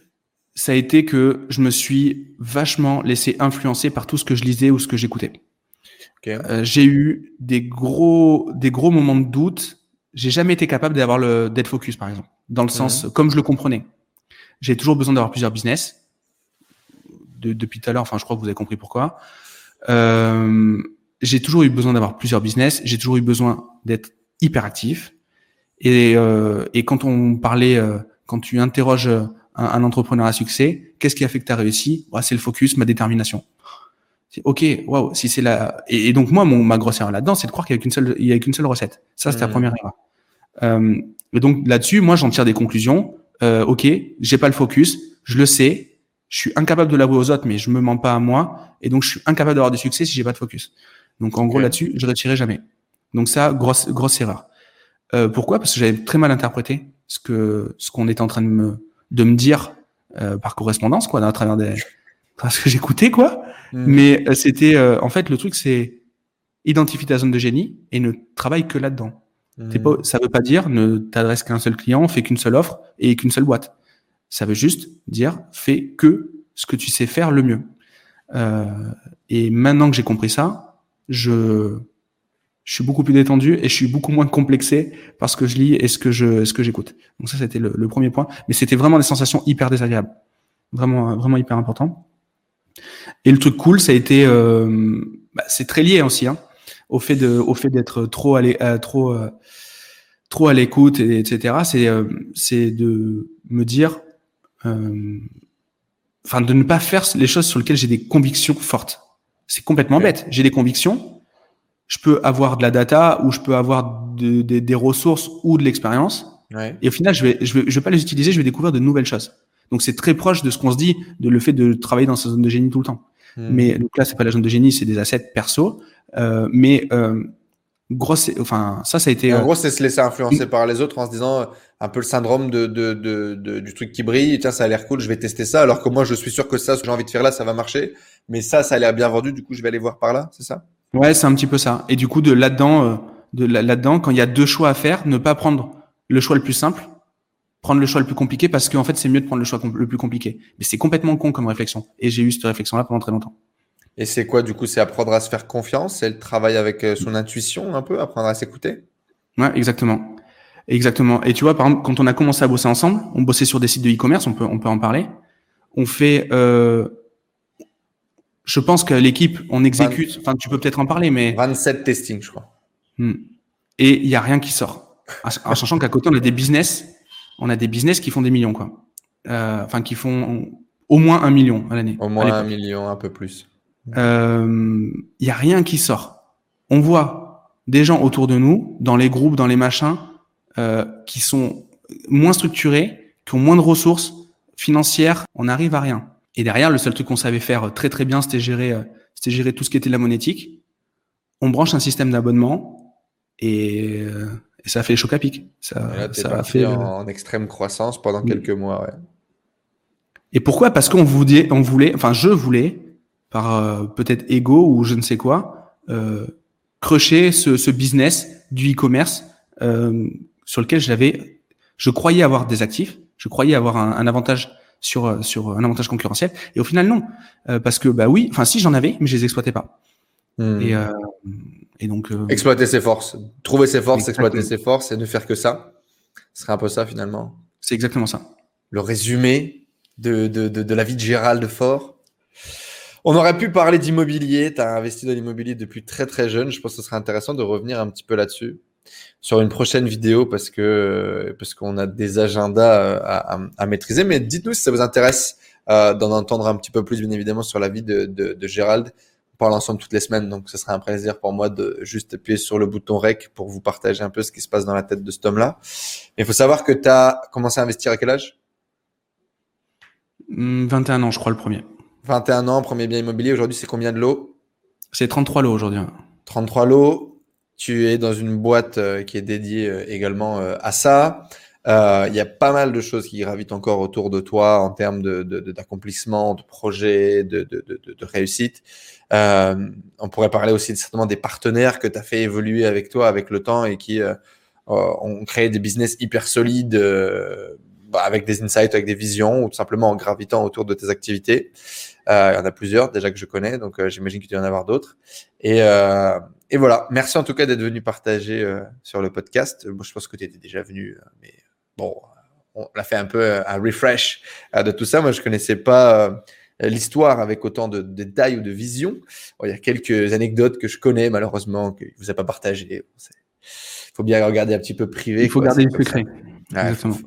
ça a été que je me suis vachement laissé influencer par tout ce que je lisais ou ce que j'écoutais. Okay. Euh, j'ai eu des gros, des gros moments de doute j'ai jamais été capable d'avoir le dead focus, par exemple, dans le sens comme je le comprenais. J'ai toujours besoin d'avoir plusieurs business. De, depuis tout à l'heure, enfin, je crois que vous avez compris pourquoi. Euh, j'ai toujours eu besoin d'avoir plusieurs business. J'ai toujours eu besoin d'être hyper actif. Et, euh, et quand on parlait, euh, quand tu interroges un, un, entrepreneur à succès, qu'est-ce qui a fait que tu as réussi C'est le focus, ma détermination. Ok, waouh, si c'est la et, et, donc moi mon ma grosse erreur là-dedans, c'est de croire qu'il y a qu'une seule il y a qu'une seule recette. Ça c'est la première erreur. Euh, et donc là-dessus, moi j'en tire des conclusions. Euh, ok, j'ai pas le focus, je le sais, je suis incapable de l'avouer aux autres, mais je me mens pas à moi, et donc je suis incapable d'avoir du succès si j'ai pas de focus. Donc en gros là-dessus, je retirerai jamais. Donc ça, grosse grosse erreur. Euh, pourquoi? Parce que j'avais très mal interprété ce que ce qu'on était en train de me de me dire euh, par correspondance, quoi, à travers des parce que j'écoutais, quoi. Hmm. Mais euh, c'était, euh, en fait, le truc, c'est identifie ta zone de génie et ne travaille que là-dedans. Mmh. Pas, ça veut pas dire ne t'adresse qu'à un seul client, fais qu'une seule offre et qu'une seule boîte. Ça veut juste dire fais que ce que tu sais faire le mieux. Euh, et maintenant que j'ai compris ça, je, je suis beaucoup plus détendu et je suis beaucoup moins complexé parce que je lis et ce que je, ce que j'écoute. Donc ça, c'était le, le, premier point. Mais c'était vraiment des sensations hyper désagréables, vraiment, vraiment hyper important. Et le truc cool, ça a été, euh, bah, c'est très lié aussi, hein, au fait de, au fait d'être trop à euh, trop, euh, trop à l'écoute, etc. C'est, euh, c'est de me dire, euh, enfin, de ne pas faire les choses sur lesquelles j'ai des convictions fortes. C'est complètement bête. J'ai des convictions. Je peux avoir de la data ou je peux avoir de, de, des ressources ou de l'expérience. Ouais. Et au final, je vais, je vais, je vais pas les utiliser. Je vais découvrir de nouvelles choses. Donc c'est très proche de ce qu'on se dit de le fait de travailler dans sa zone de génie tout le temps. Hmm. Mais donc là, c'est pas la zone de génie, c'est des assets perso. Euh, mais euh, grosse, enfin ça, ça a été. En gros, c'est se laisser influencer par les autres en se disant, un peu le syndrome de, de, de, du truc qui brille. Tiens, ça a l'air cool, je vais tester ça. Alors que moi, je suis sûr que ça, ce que j'ai envie de faire là, ça va marcher. Mais ça, ça a l'air bien vendu. Du coup, je vais aller voir par là, c'est ça? Ouais, c'est un petit peu ça. Et du coup, de là-dedans, euh, de là-dedans, quand il y a deux choix à faire, ne pas prendre le choix le plus simple, prendre le choix le plus compliqué parce qu'en fait, c'est mieux de prendre le choix le plus compliqué. Mais c'est complètement con comme réflexion. Et j'ai eu cette réflexion-là pendant très longtemps. Et c'est quoi, du coup C'est apprendre à se faire confiance? C'est le travail avec euh, son intuition un peu, apprendre à s'écouter? Ouais, exactement. Exactement. Et tu vois, par exemple, quand on a commencé à bosser ensemble, on bossait sur des sites de e-commerce, on peut, on peut en parler. On fait, euh, je pense que l'équipe, on exécute, enfin, tu peux peut-être en parler, mais. 27 testing, je crois. Hmm. Et il y a rien qui sort. En sachant qu'à côté, on a des business, on a des business qui font des millions, quoi. Euh, enfin, qui font au moins un million à l'année. Au moins un million, un peu plus. Il euh, y a rien qui sort. On voit des gens autour de nous, dans les groupes, dans les machins, euh, qui sont moins structurés, qui ont moins de ressources financières. On n'arrive à rien. Et derrière, le seul truc qu'on savait faire très très bien, c'était gérer, c'était gérer tout ce qui était de la monétique. On branche un système d'abonnement et, et, ça a fait choc à pic. Ça, ça a fait en, extrême croissance pendant quelques mois. Ouais. Et pourquoi? Parce qu'on voulait, on voulait, enfin je voulais par euh, peut-être ego ou je ne sais quoi, euh, crocher ce, ce, business du e-commerce euh, sur lequel j'avais, je croyais avoir des actifs, je croyais avoir un, un avantage sur euh, sur un avantage concurrentiel, et au final non, euh, parce que bah oui, enfin si j'en avais, mais je les exploitais pas. Hmm. Et, et donc exploiter ses forces, trouver ses forces, exploiter ses forces, et ne faire que ça, ce serait un peu ça finalement. C'est exactement ça. Le résumé de, de, de, de la vie de Gérald Fort. On aurait pu parler d'immobilier. Tu as investi dans l'immobilier depuis très très jeune. Je pense que ce serait intéressant de revenir un petit peu là-dessus sur une prochaine vidéo parce que parce qu'on a des agendas euh, à, à, maîtriser. Mais dites-nous si ça vous intéresse euh, d'en entendre un petit peu plus, bien évidemment, sur la vie de, de, de Gérald. Parle ensemble toutes les semaines, donc ce serait un plaisir pour moi de juste appuyer sur le bouton REC pour vous partager un peu ce qui se passe dans la tête de cet homme-là. Il faut savoir que tu as commencé à investir à quel âge? 21 ans, je crois, le premier. 21 ans, premier bien immobilier. Aujourd'hui, c'est combien de lots? C'est 33 lots aujourd'hui. 33 lots. Tu es dans une boîte euh, qui est dédiée euh, également euh, à ça. Il y a pas mal de choses qui gravitent encore autour de toi en termes d'accomplissement, de, de, de projets, de, de, réussite. On pourrait parler aussi certainement des partenaires que tu as fait évoluer avec toi avec le temps et qui ont créé des business hyper solides bah, avec des insights, avec des visions ou tout simplement en gravitant autour de tes activités. Euh, il y en a plusieurs déjà que je connais, donc euh, j'imagine qu'il doit y en avoir d'autres. Et, euh, et voilà, merci en tout cas d'être venu partager euh, sur le podcast. Moi, je pense que tu étais déjà venu, mais bon, on a fait un peu un refresh de tout ça. Moi, je connaissais pas l'histoire avec autant de, détails ou de vision. il y a quelques anecdotes que je connais malheureusement que vous a pas partagé. Il faut bien regarder un petit peu privé. Il faut garder le secret. Exactement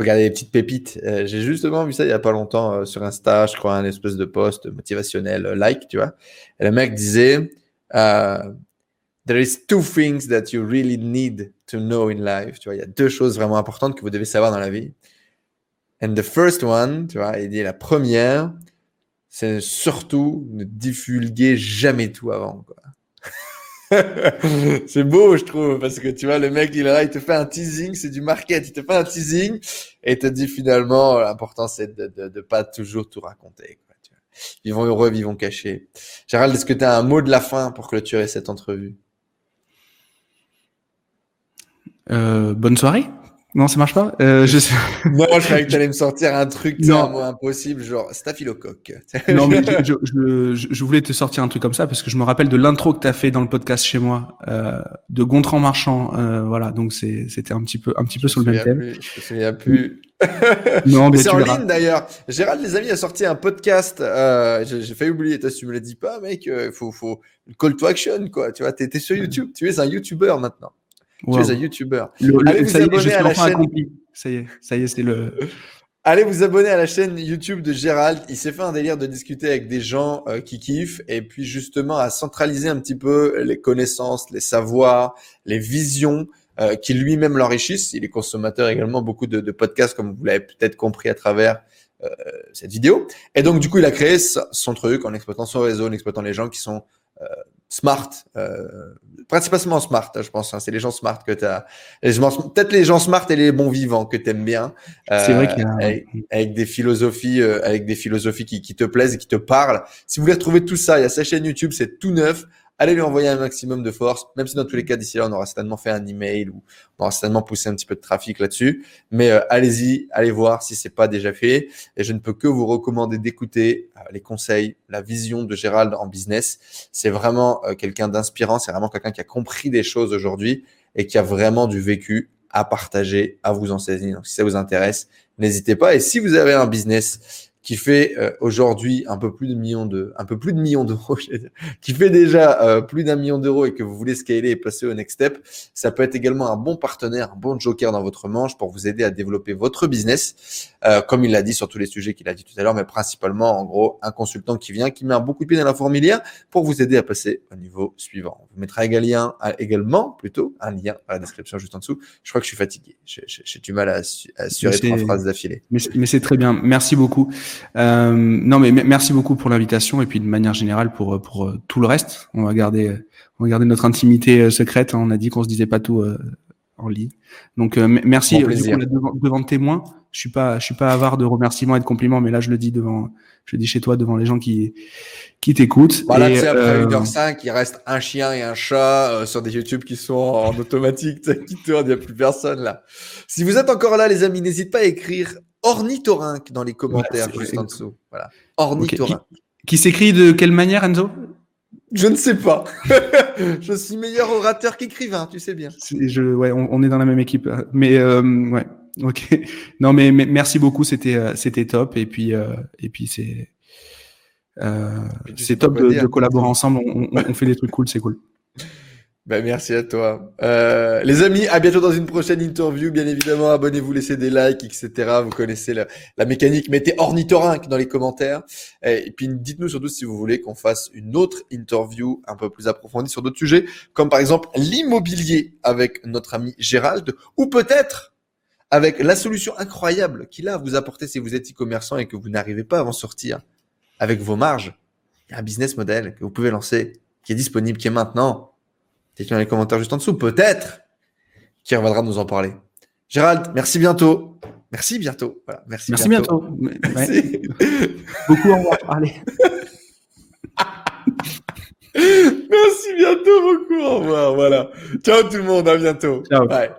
faut garder des petites pépites. Euh, j'ai justement vu ça il y a pas longtemps euh, sur Insta, je crois, un espèce de post motivationnel, euh, like, tu vois. Et le mec disait, there is two things that you really need to know in life. Tu vois, il y a deux choses vraiment importantes que vous devez savoir dans la vie. And the first one, tu vois, il dit la première, c'est surtout ne divulguer jamais tout avant. [LAUGHS] C'est beau, je trouve, parce que tu vois, le mec, il là, il te fait un teasing, c'est du market, il te fait un teasing, et te dit finalement, l'important, c'est de, de, de, pas toujours tout raconter. Quoi, tu vois. Vivons heureux, vivons cachés. Gérald, est-ce que tu as un mot de la fin pour clôturer cette entrevue? Euh, Bonne soirée non, ça marche pas? Euh, je sais... non, je croyais que [LAUGHS] tu allais me sortir un truc non. impossible, genre staphylocoque. [LAUGHS] non, mais [LAUGHS] je, je, je, voulais te sortir un truc comme ça parce que je me rappelle de l'intro que tu as fait dans le podcast chez moi euh, de Gontran Marchand. Euh, voilà, donc c'était un petit peu, un petit peu sur le même thème. Plus, je me souviens plus. non, mais, c'est en ligne d'ailleurs. Gérald, les amis, a sorti un podcast. Euh, J'ai fait oublier. Tu me l'as dit pas, mec. Il euh, faut, faut call to action, quoi. Tu vois, t'es sur YouTube. Tu es un YouTuber maintenant. Tu es un YouTuber. Allez vous abonner à la chaîne. Ça y est, ça y est, c'est le. [LAUGHS] Allez vous abonner à la chaîne YouTube de Gérald. Il s'est fait un délire de discuter avec des gens euh, qui kiffent et puis justement à centraliser un petit peu les connaissances, les savoirs, les visions euh, qui lui-même l'enrichissent. Il est consommateur également beaucoup de, de podcasts comme vous l'avez peut-être compris à travers euh, cette vidéo. Et donc du coup il a créé son truc en exploitant son réseau, en exploitant les gens qui sont smart, euh, principalement smart, je pense. Hein, c'est les gens smart que tu as. Peut-être les gens smart et les bons vivants que tu aimes bien. c'est vrai qu'il y a... avec, des philosophies, avec des philosophies qui, qui, te plaisent et qui te parlent. Si vous voulez retrouver tout ça, il y a sa chaîne YouTube, c'est tout neuf allez lui envoyer un maximum de force, même si dans tous les cas, d'ici là, on aura certainement fait un email ou on aura certainement poussé un petit peu de trafic là-dessus. Mais euh, allez-y, allez voir si c'est pas déjà fait. Et je ne peux que vous recommander d'écouter euh, les conseils, la vision de Gérald en business. C'est vraiment euh, quelqu'un d'inspirant, c'est vraiment quelqu'un qui a compris des choses aujourd'hui et qui a vraiment du vécu à partager, à vous enseigner. Donc si ça vous intéresse, n'hésitez pas. Et si vous avez un business qui fait euh, aujourd'hui un peu plus de millions de, un peu plus de millions d'euros, [LAUGHS] qui fait déjà euh, plus d'un million d'euros et que vous voulez scaler et passer au next step, ça peut être également un bon partenaire, un bon joker dans votre manche pour vous aider à développer votre business, euh, comme il l'a dit sur tous les sujets qu'il a dit tout à l'heure, mais principalement en gros un consultant qui vient, qui met un beaucoup de pied dans la fourmilière pour vous aider à passer au niveau suivant. On vous mettra également, également plutôt un lien dans la description juste en dessous. Je crois que je suis fatigué, j'ai du mal à, assurer trois phrases d'affilée. mais c'est très bien, merci beaucoup. Euh, non, mais merci beaucoup pour l'invitation et puis de manière générale pour pour euh, tout le reste. On va garder on va garder notre intimité euh, secrète. Hein. On a dit qu'on se disait pas tout en ligne. Donc merci bon devant, devant témoins. Je suis pas je suis pas avare de remerciements et de compliments, mais là je le dis devant je le dis chez toi devant les gens qui qui t'écoutent. Voilà, tu sais, après 1h05, il reste un chien et un chat sur des YouTube qui sont en automatique, [LAUGHS] qui tournent, il n'y a plus personne là. Si vous êtes encore là, les amis, n'hésitez pas à écrire ornithorynque dans les commentaires juste en dessous. Voilà. Ornithorynque. Qui, s'écrit de quelle manière, Enzo? Je ne sais pas. [LAUGHS] je suis meilleur orateur qu'écrivain, tu sais bien. Je, ouais, on, est dans la même équipe. Mais euh, ouais, ok. [LAUGHS] Non, mais, merci beaucoup. C'était euh, c'était top. Et puis euh, et puis c'est c'est top de, collaborer ensemble. On, on fait des trucs cool, c'est cool. Ben, merci à toi. Euh, les amis, à bientôt dans une prochaine interview. Bien évidemment, abonnez-vous, laissez des likes, etc. Vous connaissez la, mécanique. Mettez ornithorynque dans les commentaires. Et, puis, dites-nous surtout si vous voulez qu'on fasse une autre interview un peu plus approfondie sur d'autres sujets, comme par exemple l'immobilier avec notre ami Gérald, ou peut-être avec la solution incroyable qu'il a à vous apporter si vous êtes e-commerçant et que vous n'arrivez pas à en sortir avec vos marges. Il y a un business model que vous pouvez lancer, qui est disponible, qui est maintenant Dites-le dans les commentaires juste en dessous. Peut-être qui reviendra nous en parler. Gérald, merci bientôt. Merci bientôt. Voilà, merci, merci bientôt. [LAUGHS] Merci. Beaucoup au revoir. Allez. merci bientôt, beaucoup au revoir. Voilà. Ciao tout le monde. À bientôt. Ciao. Bye.